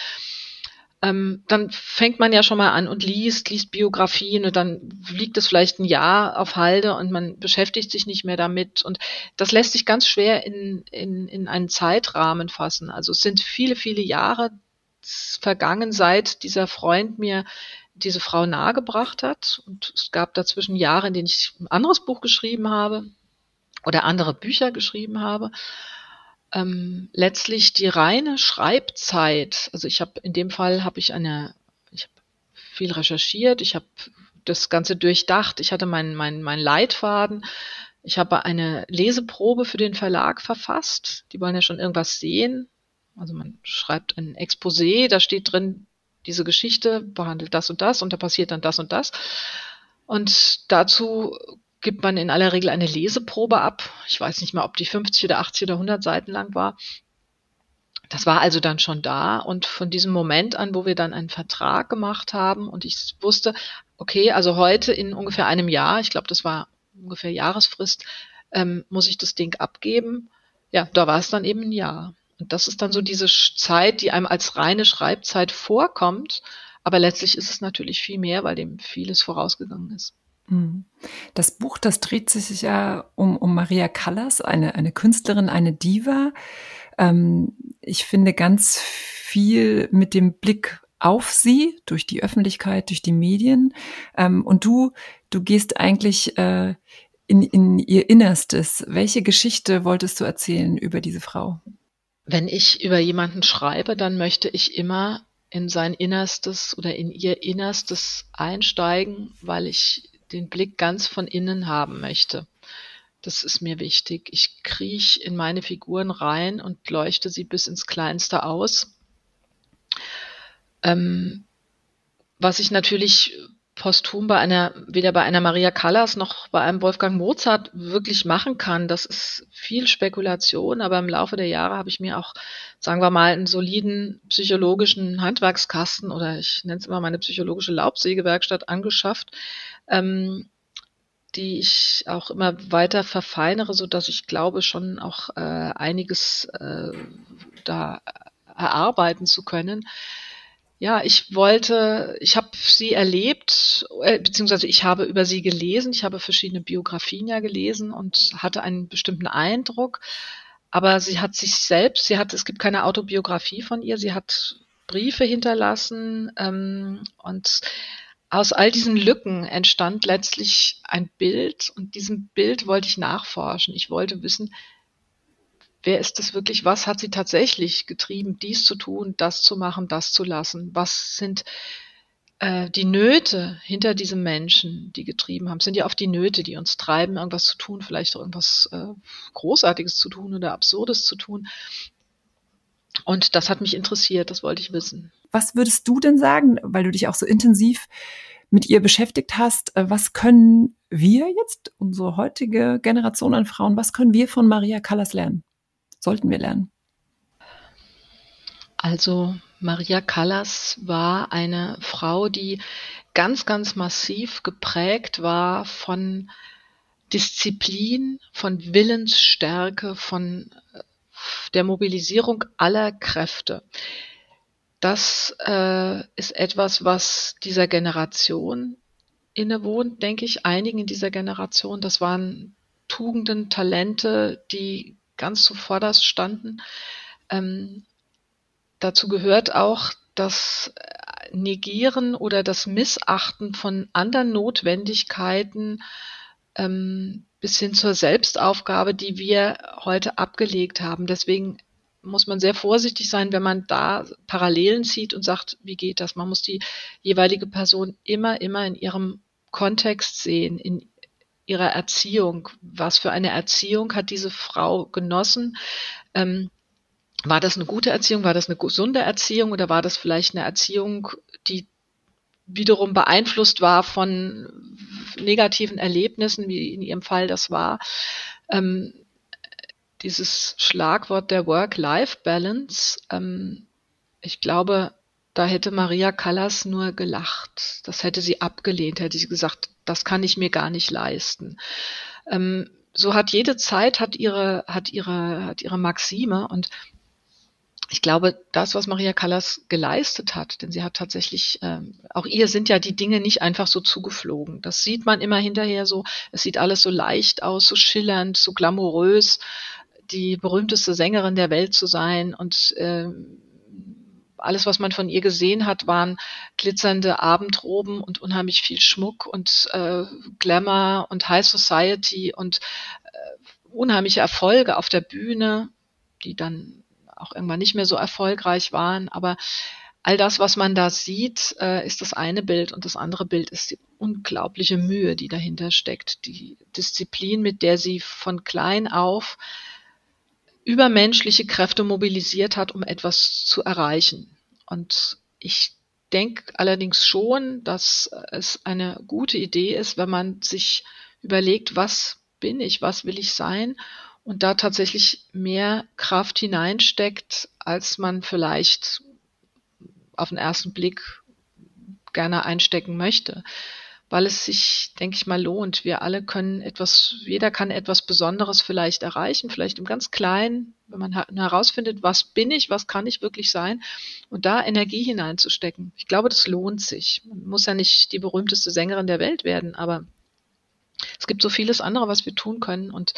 ähm, dann fängt man ja schon mal an und liest, liest Biografien und dann liegt es vielleicht ein Jahr auf Halde und man beschäftigt sich nicht mehr damit. Und das lässt sich ganz schwer in, in, in einen Zeitrahmen fassen. Also es sind viele, viele Jahre, vergangen, seit dieser Freund mir diese Frau nahegebracht hat. Und es gab dazwischen Jahre, in denen ich ein anderes Buch geschrieben habe oder andere Bücher geschrieben habe. Ähm, letztlich die reine Schreibzeit, also ich habe in dem Fall habe ich eine, ich habe viel recherchiert, ich habe das Ganze durchdacht, ich hatte meinen mein, mein Leitfaden, ich habe eine Leseprobe für den Verlag verfasst. Die wollen ja schon irgendwas sehen. Also man schreibt ein Exposé, da steht drin, diese Geschichte behandelt das und das und da passiert dann das und das. Und dazu gibt man in aller Regel eine Leseprobe ab. Ich weiß nicht mehr, ob die 50 oder 80 oder 100 Seiten lang war. Das war also dann schon da und von diesem Moment an, wo wir dann einen Vertrag gemacht haben und ich wusste, okay, also heute in ungefähr einem Jahr, ich glaube, das war ungefähr Jahresfrist, ähm, muss ich das Ding abgeben. Ja, da war es dann eben ein Jahr. Und das ist dann so diese Zeit, die einem als reine Schreibzeit vorkommt. Aber letztlich ist es natürlich viel mehr, weil dem vieles vorausgegangen ist. Mhm. Das Buch, das dreht sich ja um, um Maria Callas, eine, eine Künstlerin, eine Diva. Ähm, ich finde ganz viel mit dem Blick auf sie durch die Öffentlichkeit, durch die Medien. Ähm, und du, du gehst eigentlich äh, in, in ihr Innerstes. Welche Geschichte wolltest du erzählen über diese Frau? Wenn ich über jemanden schreibe, dann möchte ich immer in sein Innerstes oder in ihr Innerstes einsteigen, weil ich den Blick ganz von innen haben möchte. Das ist mir wichtig. Ich kriech in meine Figuren rein und leuchte sie bis ins Kleinste aus. Ähm, was ich natürlich posthum bei einer, weder bei einer Maria Callas noch bei einem Wolfgang Mozart wirklich machen kann. Das ist viel Spekulation, aber im Laufe der Jahre habe ich mir auch, sagen wir mal, einen soliden psychologischen Handwerkskasten oder ich nenne es immer meine psychologische Laubsägewerkstatt angeschafft, ähm, die ich auch immer weiter verfeinere, so dass ich glaube schon auch äh, einiges äh, da erarbeiten zu können ja, ich wollte, ich habe sie erlebt, äh, beziehungsweise ich habe über sie gelesen. Ich habe verschiedene Biografien ja gelesen und hatte einen bestimmten Eindruck. Aber sie hat sich selbst, sie hat, es gibt keine Autobiografie von ihr, sie hat Briefe hinterlassen ähm, und aus all diesen Lücken entstand letztlich ein Bild und diesem Bild wollte ich nachforschen. Ich wollte wissen, wer ist es wirklich, was hat sie tatsächlich getrieben, dies zu tun, das zu machen, das zu lassen? Was sind äh, die Nöte hinter diesem Menschen, die getrieben haben? Sind ja oft die Nöte, die uns treiben, irgendwas zu tun, vielleicht irgendwas äh, Großartiges zu tun oder Absurdes zu tun. Und das hat mich interessiert, das wollte ich wissen. Was würdest du denn sagen, weil du dich auch so intensiv mit ihr beschäftigt hast, äh, was können wir jetzt, unsere heutige Generation an Frauen, was können wir von Maria Callas lernen? Sollten wir lernen? Also Maria Callas war eine Frau, die ganz, ganz massiv geprägt war von Disziplin, von Willensstärke, von äh, der Mobilisierung aller Kräfte. Das äh, ist etwas, was dieser Generation innewohnt, denke ich, einigen in dieser Generation. Das waren Tugenden, Talente, die ganz zuvorderst standen. Ähm, dazu gehört auch das Negieren oder das Missachten von anderen Notwendigkeiten ähm, bis hin zur Selbstaufgabe, die wir heute abgelegt haben. Deswegen muss man sehr vorsichtig sein, wenn man da Parallelen zieht und sagt, wie geht das? Man muss die jeweilige Person immer, immer in ihrem Kontext sehen, in ihrer Erziehung. Was für eine Erziehung hat diese Frau genossen? Ähm, war das eine gute Erziehung? War das eine gesunde Erziehung oder war das vielleicht eine Erziehung, die wiederum beeinflusst war von negativen Erlebnissen, wie in ihrem Fall das war? Ähm, dieses Schlagwort der Work-Life-Balance, ähm, ich glaube, da hätte Maria Callas nur gelacht. Das hätte sie abgelehnt, hätte sie gesagt, das kann ich mir gar nicht leisten. Ähm, so hat jede Zeit hat ihre, hat ihre, hat ihre Maxime und ich glaube, das, was Maria Callas geleistet hat, denn sie hat tatsächlich, ähm, auch ihr sind ja die Dinge nicht einfach so zugeflogen. Das sieht man immer hinterher so. Es sieht alles so leicht aus, so schillernd, so glamourös, die berühmteste Sängerin der Welt zu sein und ähm, alles, was man von ihr gesehen hat, waren glitzernde Abendroben und unheimlich viel Schmuck und äh, Glamour und High Society und äh, unheimliche Erfolge auf der Bühne, die dann auch irgendwann nicht mehr so erfolgreich waren. Aber all das, was man da sieht, äh, ist das eine Bild und das andere Bild ist die unglaubliche Mühe, die dahinter steckt, die Disziplin, mit der sie von klein auf übermenschliche Kräfte mobilisiert hat, um etwas zu erreichen. Und ich denke allerdings schon, dass es eine gute Idee ist, wenn man sich überlegt, was bin ich, was will ich sein und da tatsächlich mehr Kraft hineinsteckt, als man vielleicht auf den ersten Blick gerne einstecken möchte, weil es sich, denke ich mal, lohnt. Wir alle können etwas, jeder kann etwas Besonderes vielleicht erreichen, vielleicht im ganz Kleinen, wenn man herausfindet, was bin ich, was kann ich wirklich sein und da Energie hineinzustecken. Ich glaube, das lohnt sich. Man muss ja nicht die berühmteste Sängerin der Welt werden, aber es gibt so vieles andere, was wir tun können und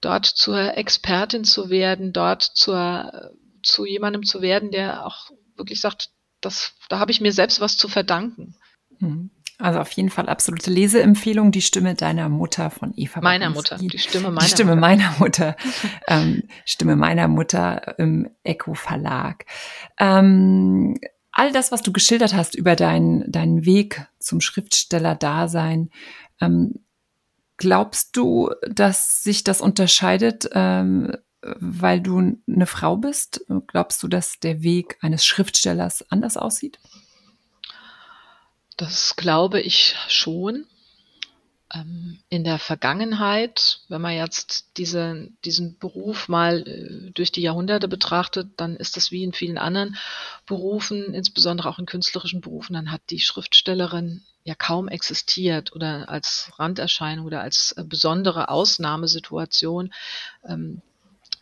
dort zur Expertin zu werden, dort zur, zu jemandem zu werden, der auch wirklich sagt, das, da habe ich mir selbst was zu verdanken. Mhm. Also auf jeden Fall absolute Leseempfehlung, die Stimme deiner Mutter von Eva. Meiner Mutter, die Stimme meiner die Stimme Mutter. meiner Mutter. [laughs] ähm, Stimme meiner Mutter im Echo Verlag. Ähm, all das, was du geschildert hast über deinen deinen Weg zum Schriftsteller-Dasein, ähm, glaubst du, dass sich das unterscheidet ähm, weil du eine Frau bist? Glaubst du, dass der Weg eines Schriftstellers anders aussieht? Das glaube ich schon. Ähm, in der Vergangenheit, wenn man jetzt diese, diesen Beruf mal äh, durch die Jahrhunderte betrachtet, dann ist das wie in vielen anderen Berufen, insbesondere auch in künstlerischen Berufen, dann hat die Schriftstellerin ja kaum existiert oder als Randerscheinung oder als äh, besondere Ausnahmesituation. Ähm,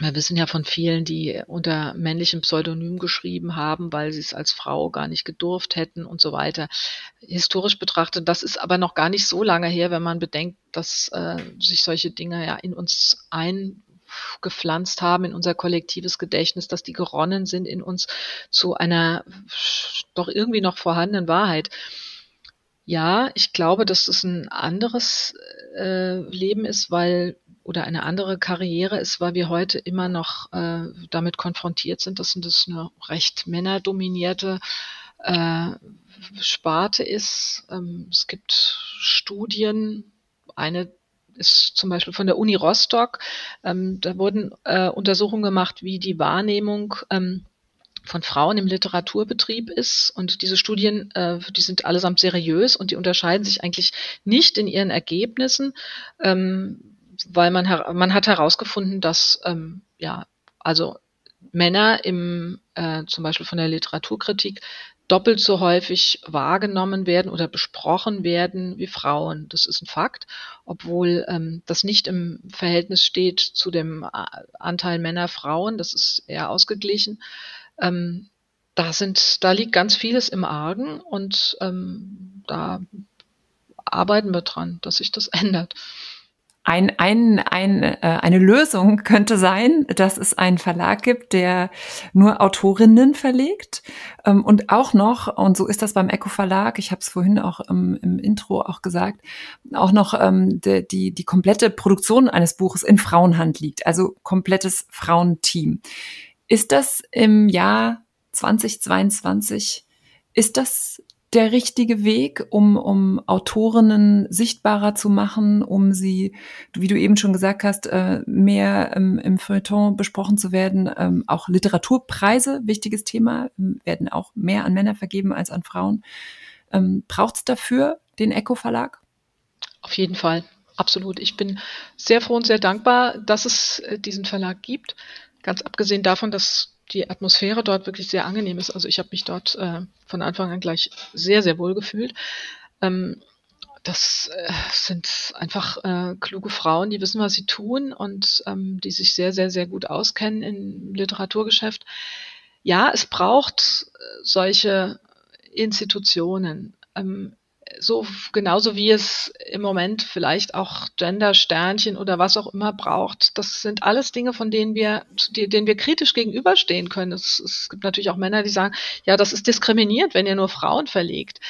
wir wissen ja von vielen, die unter männlichem Pseudonym geschrieben haben, weil sie es als Frau gar nicht gedurft hätten und so weiter. Historisch betrachtet, das ist aber noch gar nicht so lange her, wenn man bedenkt, dass äh, sich solche Dinge ja in uns eingepflanzt haben, in unser kollektives Gedächtnis, dass die geronnen sind in uns zu einer doch irgendwie noch vorhandenen Wahrheit. Ja, ich glaube, dass es ein anderes äh, Leben ist, weil oder eine andere Karriere ist, weil wir heute immer noch äh, damit konfrontiert sind, dass das eine recht männerdominierte äh, Sparte ist. Ähm, es gibt Studien, eine ist zum Beispiel von der Uni Rostock. Ähm, da wurden äh, Untersuchungen gemacht, wie die Wahrnehmung ähm, von Frauen im Literaturbetrieb ist. Und diese Studien, äh, die sind allesamt seriös und die unterscheiden sich eigentlich nicht in ihren Ergebnissen. Ähm, weil man, man hat herausgefunden, dass ähm, ja, also Männer im, äh, zum Beispiel von der Literaturkritik doppelt so häufig wahrgenommen werden oder besprochen werden wie Frauen. Das ist ein Fakt, obwohl ähm, das nicht im Verhältnis steht zu dem äh, Anteil Männer, Frauen. Das ist eher ausgeglichen. Ähm, da sind, da liegt ganz vieles im Argen und ähm, da arbeiten wir dran, dass sich das [laughs] ändert. Ein, ein, ein, äh, eine Lösung könnte sein, dass es einen Verlag gibt, der nur Autorinnen verlegt ähm, und auch noch, und so ist das beim Echo Verlag, ich habe es vorhin auch im, im, Intro auch gesagt, auch noch ähm, die, die, die komplette Produktion eines Buches in Frauenhand liegt, also komplettes Frauenteam. Ist das im Jahr 2022, ist das der richtige Weg, um, um Autorinnen sichtbarer zu machen, um sie, wie du eben schon gesagt hast, äh, mehr im, Feuilleton besprochen zu werden. Ähm, auch Literaturpreise, wichtiges Thema, ähm, werden auch mehr an Männer vergeben als an Frauen. Ähm, Braucht es dafür den Echo Verlag? Auf jeden Fall, absolut. Ich bin sehr froh und sehr dankbar, dass es äh, diesen Verlag gibt. Ganz abgesehen davon, dass die Atmosphäre dort wirklich sehr angenehm ist. Also ich habe mich dort äh, von Anfang an gleich sehr, sehr wohl gefühlt. Ähm, das äh, sind einfach äh, kluge Frauen, die wissen, was sie tun und ähm, die sich sehr, sehr, sehr gut auskennen im Literaturgeschäft. Ja, es braucht äh, solche Institutionen. Ähm, so genauso wie es im Moment vielleicht auch Gender-Sternchen oder was auch immer braucht. Das sind alles Dinge, von denen wir, denen wir kritisch gegenüberstehen können. Es, es gibt natürlich auch Männer, die sagen, ja, das ist diskriminiert, wenn ihr nur Frauen verlegt.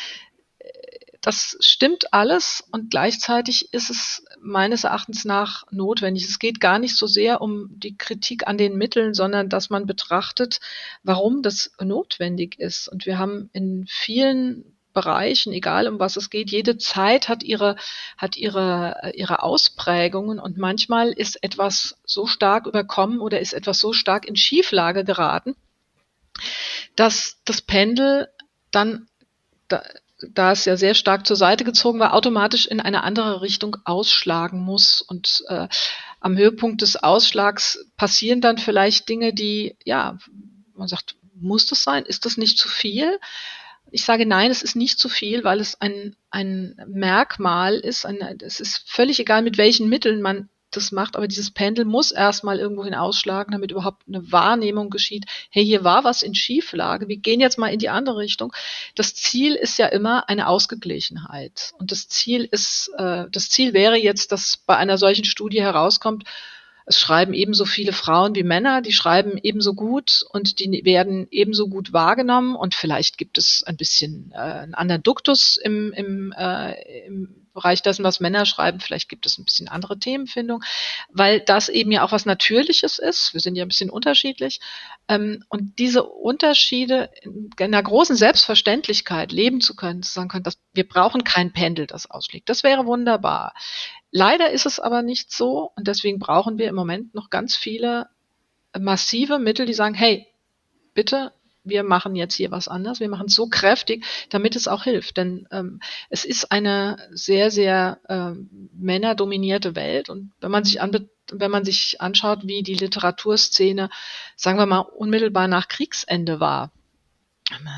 Das stimmt alles und gleichzeitig ist es meines Erachtens nach notwendig. Es geht gar nicht so sehr um die Kritik an den Mitteln, sondern dass man betrachtet, warum das notwendig ist. Und wir haben in vielen Bereichen, egal um was es geht, jede Zeit hat ihre, hat ihre, ihre Ausprägungen und manchmal ist etwas so stark überkommen oder ist etwas so stark in Schieflage geraten, dass das Pendel dann, da, da es ja sehr stark zur Seite gezogen war, automatisch in eine andere Richtung ausschlagen muss. Und äh, am Höhepunkt des Ausschlags passieren dann vielleicht Dinge, die, ja, man sagt, muss das sein? Ist das nicht zu viel? Ich sage nein, es ist nicht zu viel, weil es ein, ein Merkmal ist. Ein, es ist völlig egal, mit welchen Mitteln man das macht, aber dieses Pendel muss erstmal irgendwohin ausschlagen, damit überhaupt eine Wahrnehmung geschieht. Hey, hier war was in Schieflage. Wir gehen jetzt mal in die andere Richtung. Das Ziel ist ja immer eine Ausgeglichenheit. Und das Ziel ist, äh, das Ziel wäre jetzt, dass bei einer solchen Studie herauskommt, es schreiben ebenso viele Frauen wie Männer, die schreiben ebenso gut und die werden ebenso gut wahrgenommen und vielleicht gibt es ein bisschen äh, einen anderen Duktus im, im, äh, im Bereich dessen, was Männer schreiben. Vielleicht gibt es ein bisschen andere Themenfindung, weil das eben ja auch was Natürliches ist. Wir sind ja ein bisschen unterschiedlich. Ähm, und diese Unterschiede in einer großen Selbstverständlichkeit leben zu können, zu sagen können, dass wir brauchen kein Pendel, das ausschlägt. Das wäre wunderbar. Leider ist es aber nicht so und deswegen brauchen wir im Moment noch ganz viele massive Mittel, die sagen, hey, bitte, wir machen jetzt hier was anders, wir machen es so kräftig, damit es auch hilft. Denn ähm, es ist eine sehr, sehr ähm, männerdominierte Welt und wenn man sich anbe wenn man sich anschaut, wie die Literaturszene, sagen wir mal, unmittelbar nach Kriegsende war,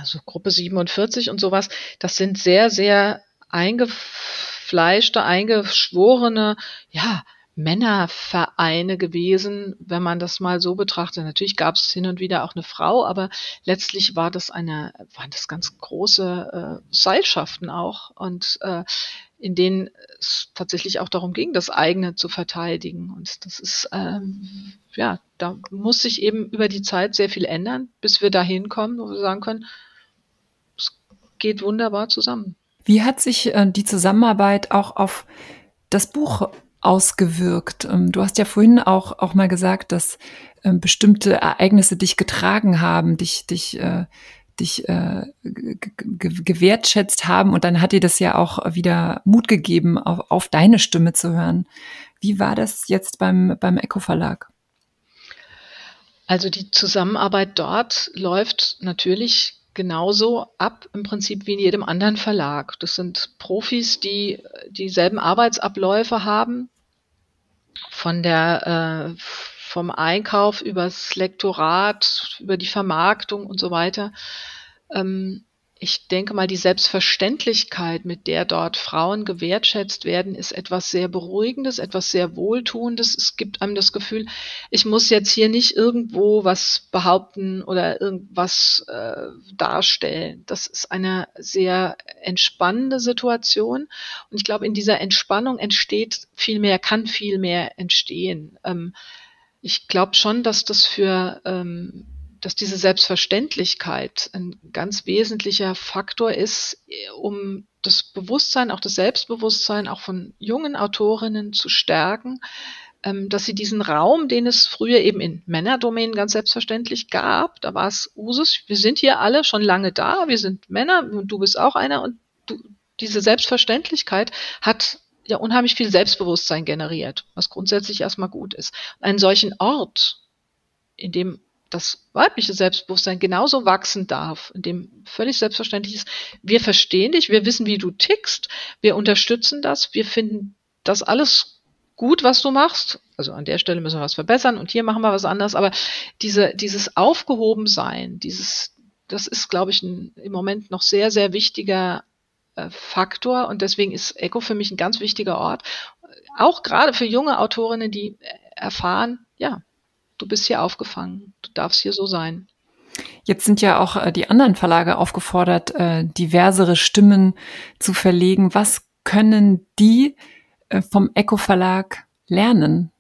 also Gruppe 47 und sowas, das sind sehr, sehr eingef eingefleischte, eingeschworene, ja, Männervereine gewesen, wenn man das mal so betrachtet. Natürlich gab es hin und wieder auch eine Frau, aber letztlich war das eine, waren das ganz große äh, Seilschaften auch und äh, in denen es tatsächlich auch darum ging, das eigene zu verteidigen. Und das ist, ähm, ja, da muss sich eben über die Zeit sehr viel ändern, bis wir dahin kommen, wo wir sagen können, es geht wunderbar zusammen. Wie hat sich äh, die Zusammenarbeit auch auf das Buch ausgewirkt? Ähm, du hast ja vorhin auch, auch mal gesagt, dass ähm, bestimmte Ereignisse dich getragen haben, dich, dich, äh, dich äh, gewertschätzt haben und dann hat dir das ja auch wieder Mut gegeben, auf, auf deine Stimme zu hören. Wie war das jetzt beim, beim Echo Verlag? Also die Zusammenarbeit dort läuft natürlich genauso ab im Prinzip wie in jedem anderen Verlag. Das sind Profis, die dieselben Arbeitsabläufe haben, von der, äh, vom Einkauf übers Lektorat, über die Vermarktung und so weiter. Ähm, ich denke mal, die Selbstverständlichkeit, mit der dort Frauen gewertschätzt werden, ist etwas sehr Beruhigendes, etwas sehr Wohltuendes. Es gibt einem das Gefühl, ich muss jetzt hier nicht irgendwo was behaupten oder irgendwas äh, darstellen. Das ist eine sehr entspannende Situation. Und ich glaube, in dieser Entspannung entsteht viel mehr, kann viel mehr entstehen. Ähm, ich glaube schon, dass das für ähm, dass diese Selbstverständlichkeit ein ganz wesentlicher Faktor ist, um das Bewusstsein, auch das Selbstbewusstsein auch von jungen Autorinnen zu stärken, ähm, dass sie diesen Raum, den es früher eben in Männerdomänen ganz selbstverständlich gab, da war es Usus, wir sind hier alle schon lange da, wir sind Männer und du bist auch einer und du, diese Selbstverständlichkeit hat ja unheimlich viel Selbstbewusstsein generiert, was grundsätzlich erstmal gut ist. Einen solchen Ort, in dem das weibliche Selbstbewusstsein genauso wachsen darf, in dem völlig selbstverständlich ist, wir verstehen dich, wir wissen, wie du tickst, wir unterstützen das, wir finden das alles gut, was du machst. Also an der Stelle müssen wir was verbessern und hier machen wir was anders, aber diese, dieses Aufgehobensein, dieses, das ist, glaube ich, ein, im Moment noch sehr, sehr wichtiger äh, Faktor und deswegen ist Echo für mich ein ganz wichtiger Ort. Auch gerade für junge Autorinnen, die erfahren, ja, du bist hier aufgefangen, du darfst hier so sein. Jetzt sind ja auch äh, die anderen Verlage aufgefordert, äh, diversere Stimmen zu verlegen. Was können die äh, vom Eco Verlag lernen?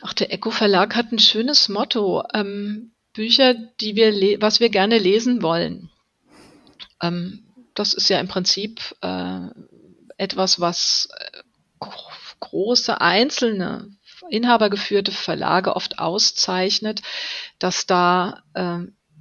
Ach, der Eco Verlag hat ein schönes Motto. Ähm, Bücher, die wir, was wir gerne lesen wollen. Ähm, das ist ja im Prinzip äh, etwas, was äh, große einzelne inhabergeführte Verlage oft auszeichnet, dass da äh,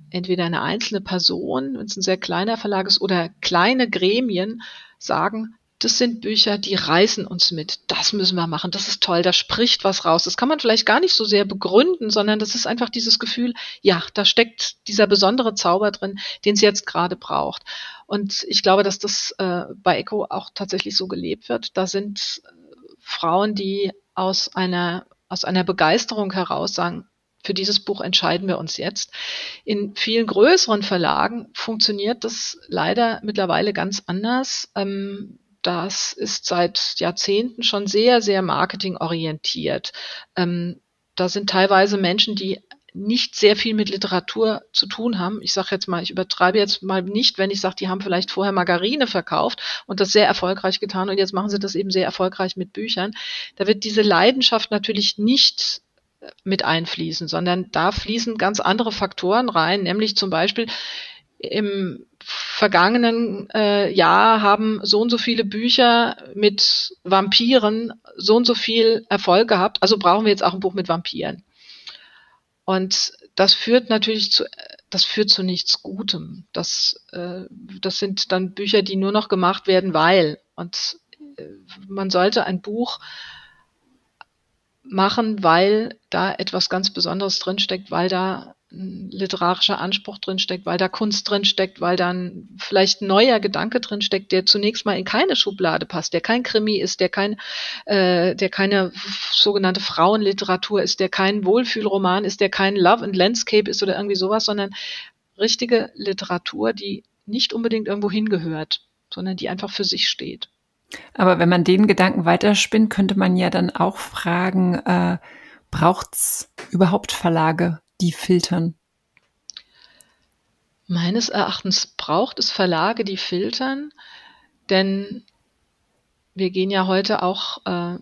entweder eine einzelne Person, wenn es ein sehr kleiner Verlag ist, oder kleine Gremien sagen, das sind Bücher, die reißen uns mit. Das müssen wir machen. Das ist toll. Da spricht was raus. Das kann man vielleicht gar nicht so sehr begründen, sondern das ist einfach dieses Gefühl, ja, da steckt dieser besondere Zauber drin, den es jetzt gerade braucht. Und ich glaube, dass das äh, bei Echo auch tatsächlich so gelebt wird. Da sind äh, Frauen, die aus einer, aus einer Begeisterung heraus sagen, für dieses Buch entscheiden wir uns jetzt. In vielen größeren Verlagen funktioniert das leider mittlerweile ganz anders. Ähm, das ist seit Jahrzehnten schon sehr, sehr marketingorientiert. Ähm, da sind teilweise Menschen, die nicht sehr viel mit Literatur zu tun haben. Ich sage jetzt mal, ich übertreibe jetzt mal nicht, wenn ich sage, die haben vielleicht vorher Margarine verkauft und das sehr erfolgreich getan und jetzt machen sie das eben sehr erfolgreich mit Büchern. Da wird diese Leidenschaft natürlich nicht äh, mit einfließen, sondern da fließen ganz andere Faktoren rein, nämlich zum Beispiel im vergangenen äh, Jahr haben so und so viele Bücher mit Vampiren so und so viel Erfolg gehabt, also brauchen wir jetzt auch ein Buch mit Vampiren. Und das führt natürlich zu, das führt zu nichts Gutem. Das, äh, das sind dann Bücher, die nur noch gemacht werden, weil. Und äh, man sollte ein Buch machen, weil da etwas ganz Besonderes drinsteckt, weil da ein literarischer Anspruch drinsteckt, weil da Kunst drinsteckt, weil dann vielleicht ein neuer Gedanke drinsteckt, der zunächst mal in keine Schublade passt, der kein Krimi ist, der kein, äh, der keine sogenannte Frauenliteratur ist, der kein Wohlfühlroman ist, der kein Love and Landscape ist oder irgendwie sowas, sondern richtige Literatur, die nicht unbedingt irgendwo hingehört, sondern die einfach für sich steht. Aber wenn man den Gedanken weiterspinnt, könnte man ja dann auch fragen, äh, braucht's überhaupt Verlage? Die filtern? Meines Erachtens braucht es Verlage, die filtern, denn wir gehen ja heute auch äh,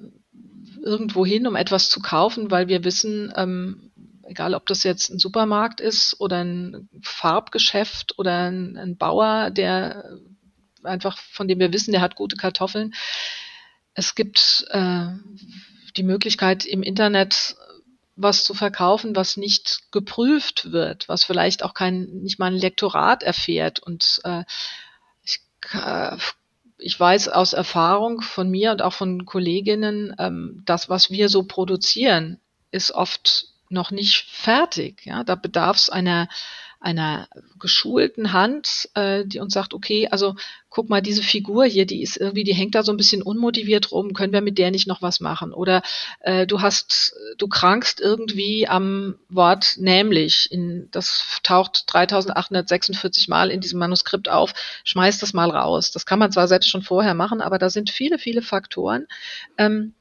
irgendwo hin, um etwas zu kaufen, weil wir wissen, ähm, egal ob das jetzt ein Supermarkt ist oder ein Farbgeschäft oder ein, ein Bauer, der einfach, von dem wir wissen, der hat gute Kartoffeln. Es gibt äh, die Möglichkeit im Internet was zu verkaufen, was nicht geprüft wird, was vielleicht auch kein, nicht mal ein Lektorat erfährt. Und äh, ich, äh, ich weiß aus Erfahrung von mir und auch von Kolleginnen, ähm, das, was wir so produzieren, ist oft noch nicht fertig. Ja, da bedarf es einer einer geschulten Hand, äh, die uns sagt, okay, also guck mal, diese Figur hier, die ist irgendwie, die hängt da so ein bisschen unmotiviert rum, können wir mit der nicht noch was machen? Oder äh, du hast, du krankst irgendwie am Wort nämlich, in, das taucht 3846 Mal in diesem Manuskript auf, schmeiß das mal raus. Das kann man zwar selbst schon vorher machen, aber da sind viele, viele Faktoren. Ähm,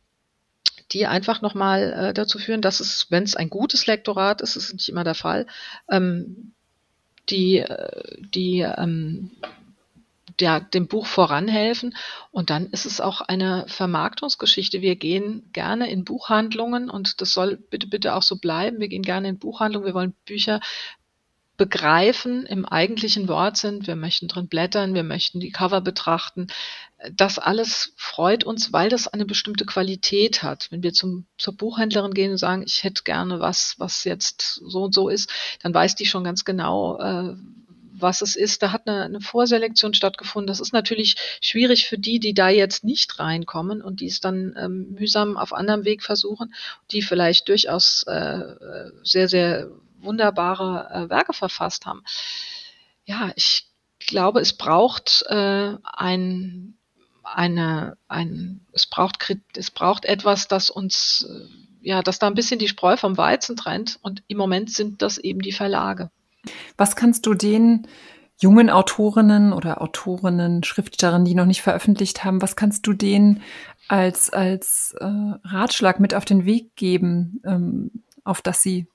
die einfach nochmal äh, dazu führen, dass es, wenn es ein gutes Lektorat ist, ist nicht immer der Fall, ähm, die, äh, die ähm, der, dem Buch voranhelfen. Und dann ist es auch eine Vermarktungsgeschichte. Wir gehen gerne in Buchhandlungen und das soll bitte, bitte auch so bleiben. Wir gehen gerne in Buchhandlungen. Wir wollen Bücher begreifen im eigentlichen Wortsinn. Wir möchten drin blättern, wir möchten die Cover betrachten. Das alles freut uns, weil das eine bestimmte Qualität hat. Wenn wir zum, zur Buchhändlerin gehen und sagen, ich hätte gerne was, was jetzt so und so ist, dann weiß die schon ganz genau, äh, was es ist. Da hat eine, eine Vorselektion stattgefunden. Das ist natürlich schwierig für die, die da jetzt nicht reinkommen und die es dann ähm, mühsam auf anderem Weg versuchen, die vielleicht durchaus äh, sehr, sehr wunderbare äh, Werke verfasst haben. Ja, ich glaube, es braucht äh, ein, eine, ein, es braucht, es braucht etwas, das uns, äh, ja, das da ein bisschen die Spreu vom Weizen trennt. Und im Moment sind das eben die Verlage. Was kannst du den jungen Autorinnen oder Autorinnen, Schriftstellerinnen, die noch nicht veröffentlicht haben, was kannst du denen als, als äh, Ratschlag mit auf den Weg geben, ähm, auf dass sie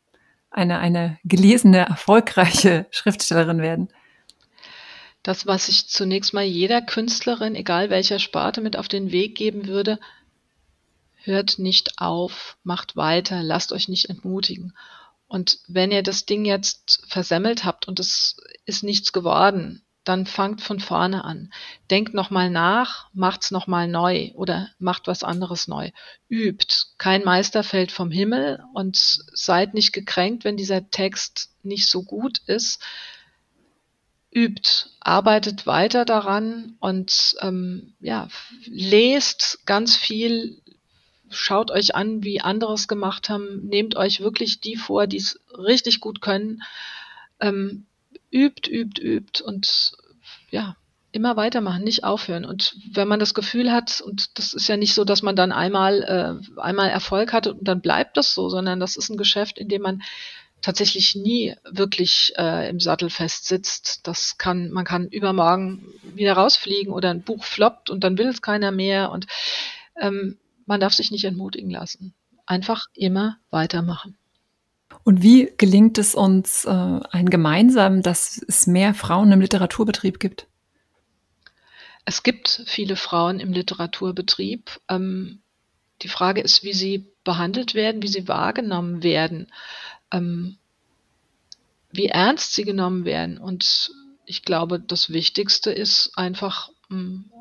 eine, eine gelesene, erfolgreiche [laughs] Schriftstellerin werden? Das, was ich zunächst mal jeder Künstlerin, egal welcher Sparte, mit auf den Weg geben würde, hört nicht auf, macht weiter, lasst euch nicht entmutigen. Und wenn ihr das Ding jetzt versemmelt habt und es ist nichts geworden, dann fangt von vorne an. Denkt nochmal nach, macht's nochmal neu oder macht was anderes neu. Übt. Kein Meister fällt vom Himmel und seid nicht gekränkt, wenn dieser Text nicht so gut ist. Übt, arbeitet weiter daran und ähm, ja, lest ganz viel, schaut euch an, wie andere es gemacht haben, nehmt euch wirklich die vor, die es richtig gut können. Ähm, übt, übt, übt und ja, immer weitermachen, nicht aufhören. Und wenn man das Gefühl hat, und das ist ja nicht so, dass man dann einmal, äh, einmal Erfolg hat und dann bleibt das so, sondern das ist ein Geschäft, in dem man tatsächlich nie wirklich äh, im Sattel fest sitzt. Das kann, man kann übermorgen wieder rausfliegen oder ein Buch floppt und dann will es keiner mehr und ähm, man darf sich nicht entmutigen lassen. Einfach immer weitermachen. Und wie gelingt es uns äh, ein gemeinsam, dass es mehr Frauen im Literaturbetrieb gibt? Es gibt viele Frauen im Literaturbetrieb. Ähm, die Frage ist, wie sie behandelt werden, wie sie wahrgenommen werden, ähm, wie ernst sie genommen werden. Und ich glaube, das Wichtigste ist einfach ähm,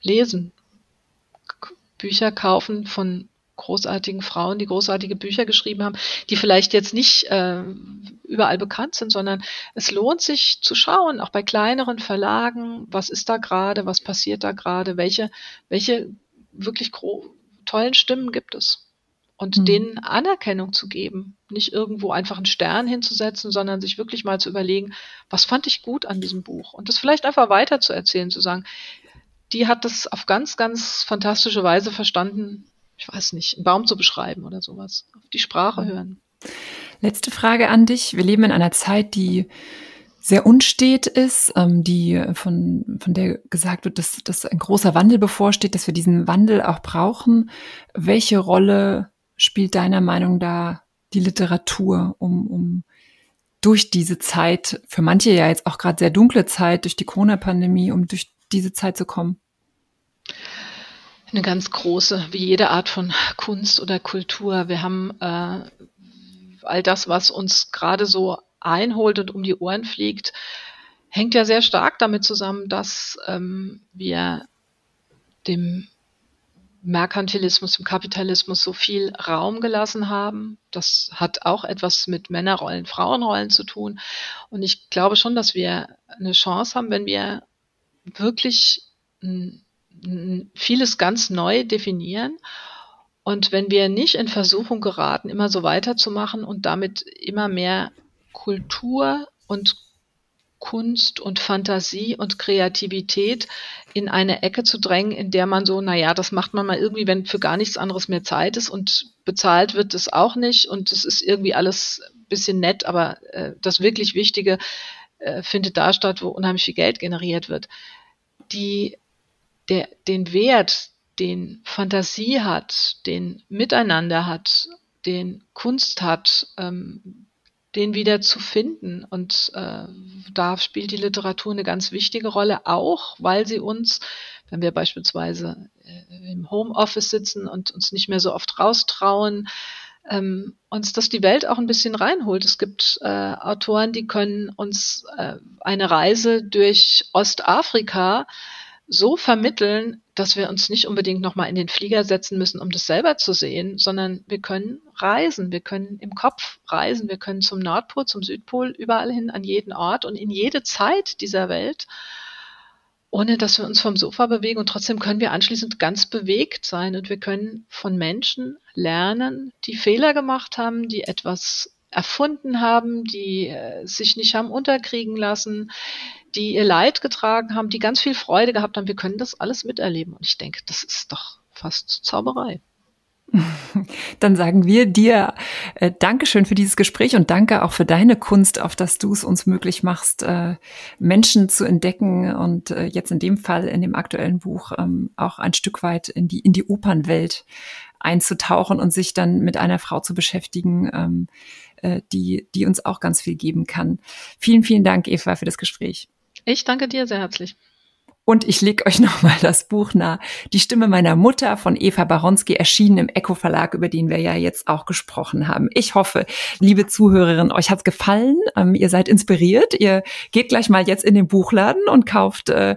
lesen, Bücher kaufen von großartigen Frauen, die großartige Bücher geschrieben haben, die vielleicht jetzt nicht äh, überall bekannt sind, sondern es lohnt sich zu schauen, auch bei kleineren Verlagen, was ist da gerade, was passiert da gerade, welche, welche wirklich tollen Stimmen gibt es. Und mhm. denen Anerkennung zu geben, nicht irgendwo einfach einen Stern hinzusetzen, sondern sich wirklich mal zu überlegen, was fand ich gut an diesem Buch und das vielleicht einfach weiter zu erzählen, zu sagen, die hat das auf ganz, ganz fantastische Weise verstanden, ich weiß nicht, einen Baum zu beschreiben oder sowas. Auf die Sprache mhm. hören. Letzte Frage an dich. Wir leben in einer Zeit, die sehr unstet ist, ähm, die von, von der gesagt wird, dass, dass ein großer Wandel bevorsteht, dass wir diesen Wandel auch brauchen. Welche Rolle spielt deiner Meinung da die Literatur, um, um durch diese Zeit, für manche ja jetzt auch gerade sehr dunkle Zeit, durch die Corona-Pandemie, um durch diese Zeit zu kommen? Eine ganz große, wie jede Art von Kunst oder Kultur. Wir haben äh, all das, was uns gerade so einholt und um die Ohren fliegt, hängt ja sehr stark damit zusammen, dass ähm, wir dem Merkantilismus, dem Kapitalismus so viel Raum gelassen haben. Das hat auch etwas mit Männerrollen, Frauenrollen zu tun. Und ich glaube schon, dass wir eine Chance haben, wenn wir wirklich vieles ganz neu definieren. Und wenn wir nicht in Versuchung geraten, immer so weiterzumachen und damit immer mehr Kultur und Kunst und Fantasie und Kreativität in eine Ecke zu drängen, in der man so, naja, das macht man mal irgendwie, wenn für gar nichts anderes mehr Zeit ist und bezahlt wird es auch nicht und es ist irgendwie alles ein bisschen nett, aber äh, das wirklich Wichtige äh, findet da statt, wo unheimlich viel Geld generiert wird. Die der, den Wert, den Fantasie hat, den Miteinander hat, den Kunst hat, ähm, den wieder zu finden. Und äh, da spielt die Literatur eine ganz wichtige Rolle, auch weil sie uns, wenn wir beispielsweise äh, im Homeoffice sitzen und uns nicht mehr so oft raustrauen, ähm, uns das die Welt auch ein bisschen reinholt. Es gibt äh, Autoren, die können uns äh, eine Reise durch Ostafrika so vermitteln, dass wir uns nicht unbedingt nochmal in den Flieger setzen müssen, um das selber zu sehen, sondern wir können reisen, wir können im Kopf reisen, wir können zum Nordpol, zum Südpol, überall hin, an jeden Ort und in jede Zeit dieser Welt, ohne dass wir uns vom Sofa bewegen. Und trotzdem können wir anschließend ganz bewegt sein. Und wir können von Menschen lernen, die Fehler gemacht haben, die etwas erfunden haben, die äh, sich nicht haben unterkriegen lassen, die ihr Leid getragen haben, die ganz viel Freude gehabt haben. Wir können das alles miterleben. Und ich denke, das ist doch fast Zauberei. [laughs] Dann sagen wir dir äh, Dankeschön für dieses Gespräch und danke auch für deine Kunst, auf dass du es uns möglich machst, äh, Menschen zu entdecken und äh, jetzt in dem Fall in dem aktuellen Buch ähm, auch ein Stück weit in die, in die Opernwelt einzutauchen und sich dann mit einer Frau zu beschäftigen, ähm, äh, die, die uns auch ganz viel geben kann. Vielen, vielen Dank, Eva, für das Gespräch. Ich danke dir sehr herzlich. Und ich leg euch [laughs] nochmal das Buch nahe. Die Stimme meiner Mutter von Eva Baronski erschienen im Echo Verlag, über den wir ja jetzt auch gesprochen haben. Ich hoffe, liebe Zuhörerinnen, euch hat's gefallen. Ähm, ihr seid inspiriert. Ihr geht gleich mal jetzt in den Buchladen und kauft, äh,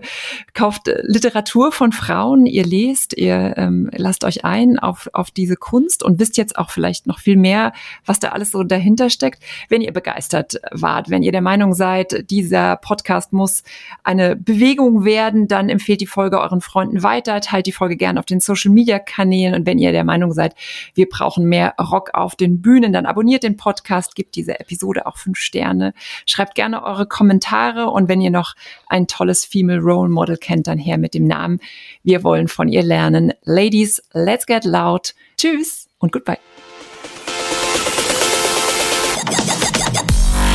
kauft Literatur von Frauen. Ihr lest, ihr ähm, lasst euch ein auf, auf diese Kunst und wisst jetzt auch vielleicht noch viel mehr, was da alles so dahinter steckt. Wenn ihr begeistert wart, wenn ihr der Meinung seid, dieser Podcast muss eine Bewegung werden, werden, dann empfehlt die Folge euren Freunden weiter, teilt die Folge gerne auf den Social Media Kanälen und wenn ihr der Meinung seid, wir brauchen mehr Rock auf den Bühnen, dann abonniert den Podcast, gebt diese Episode auch fünf Sterne, schreibt gerne eure Kommentare und wenn ihr noch ein tolles Female Role Model kennt, dann her mit dem Namen. Wir wollen von ihr lernen. Ladies, let's get loud. Tschüss und goodbye.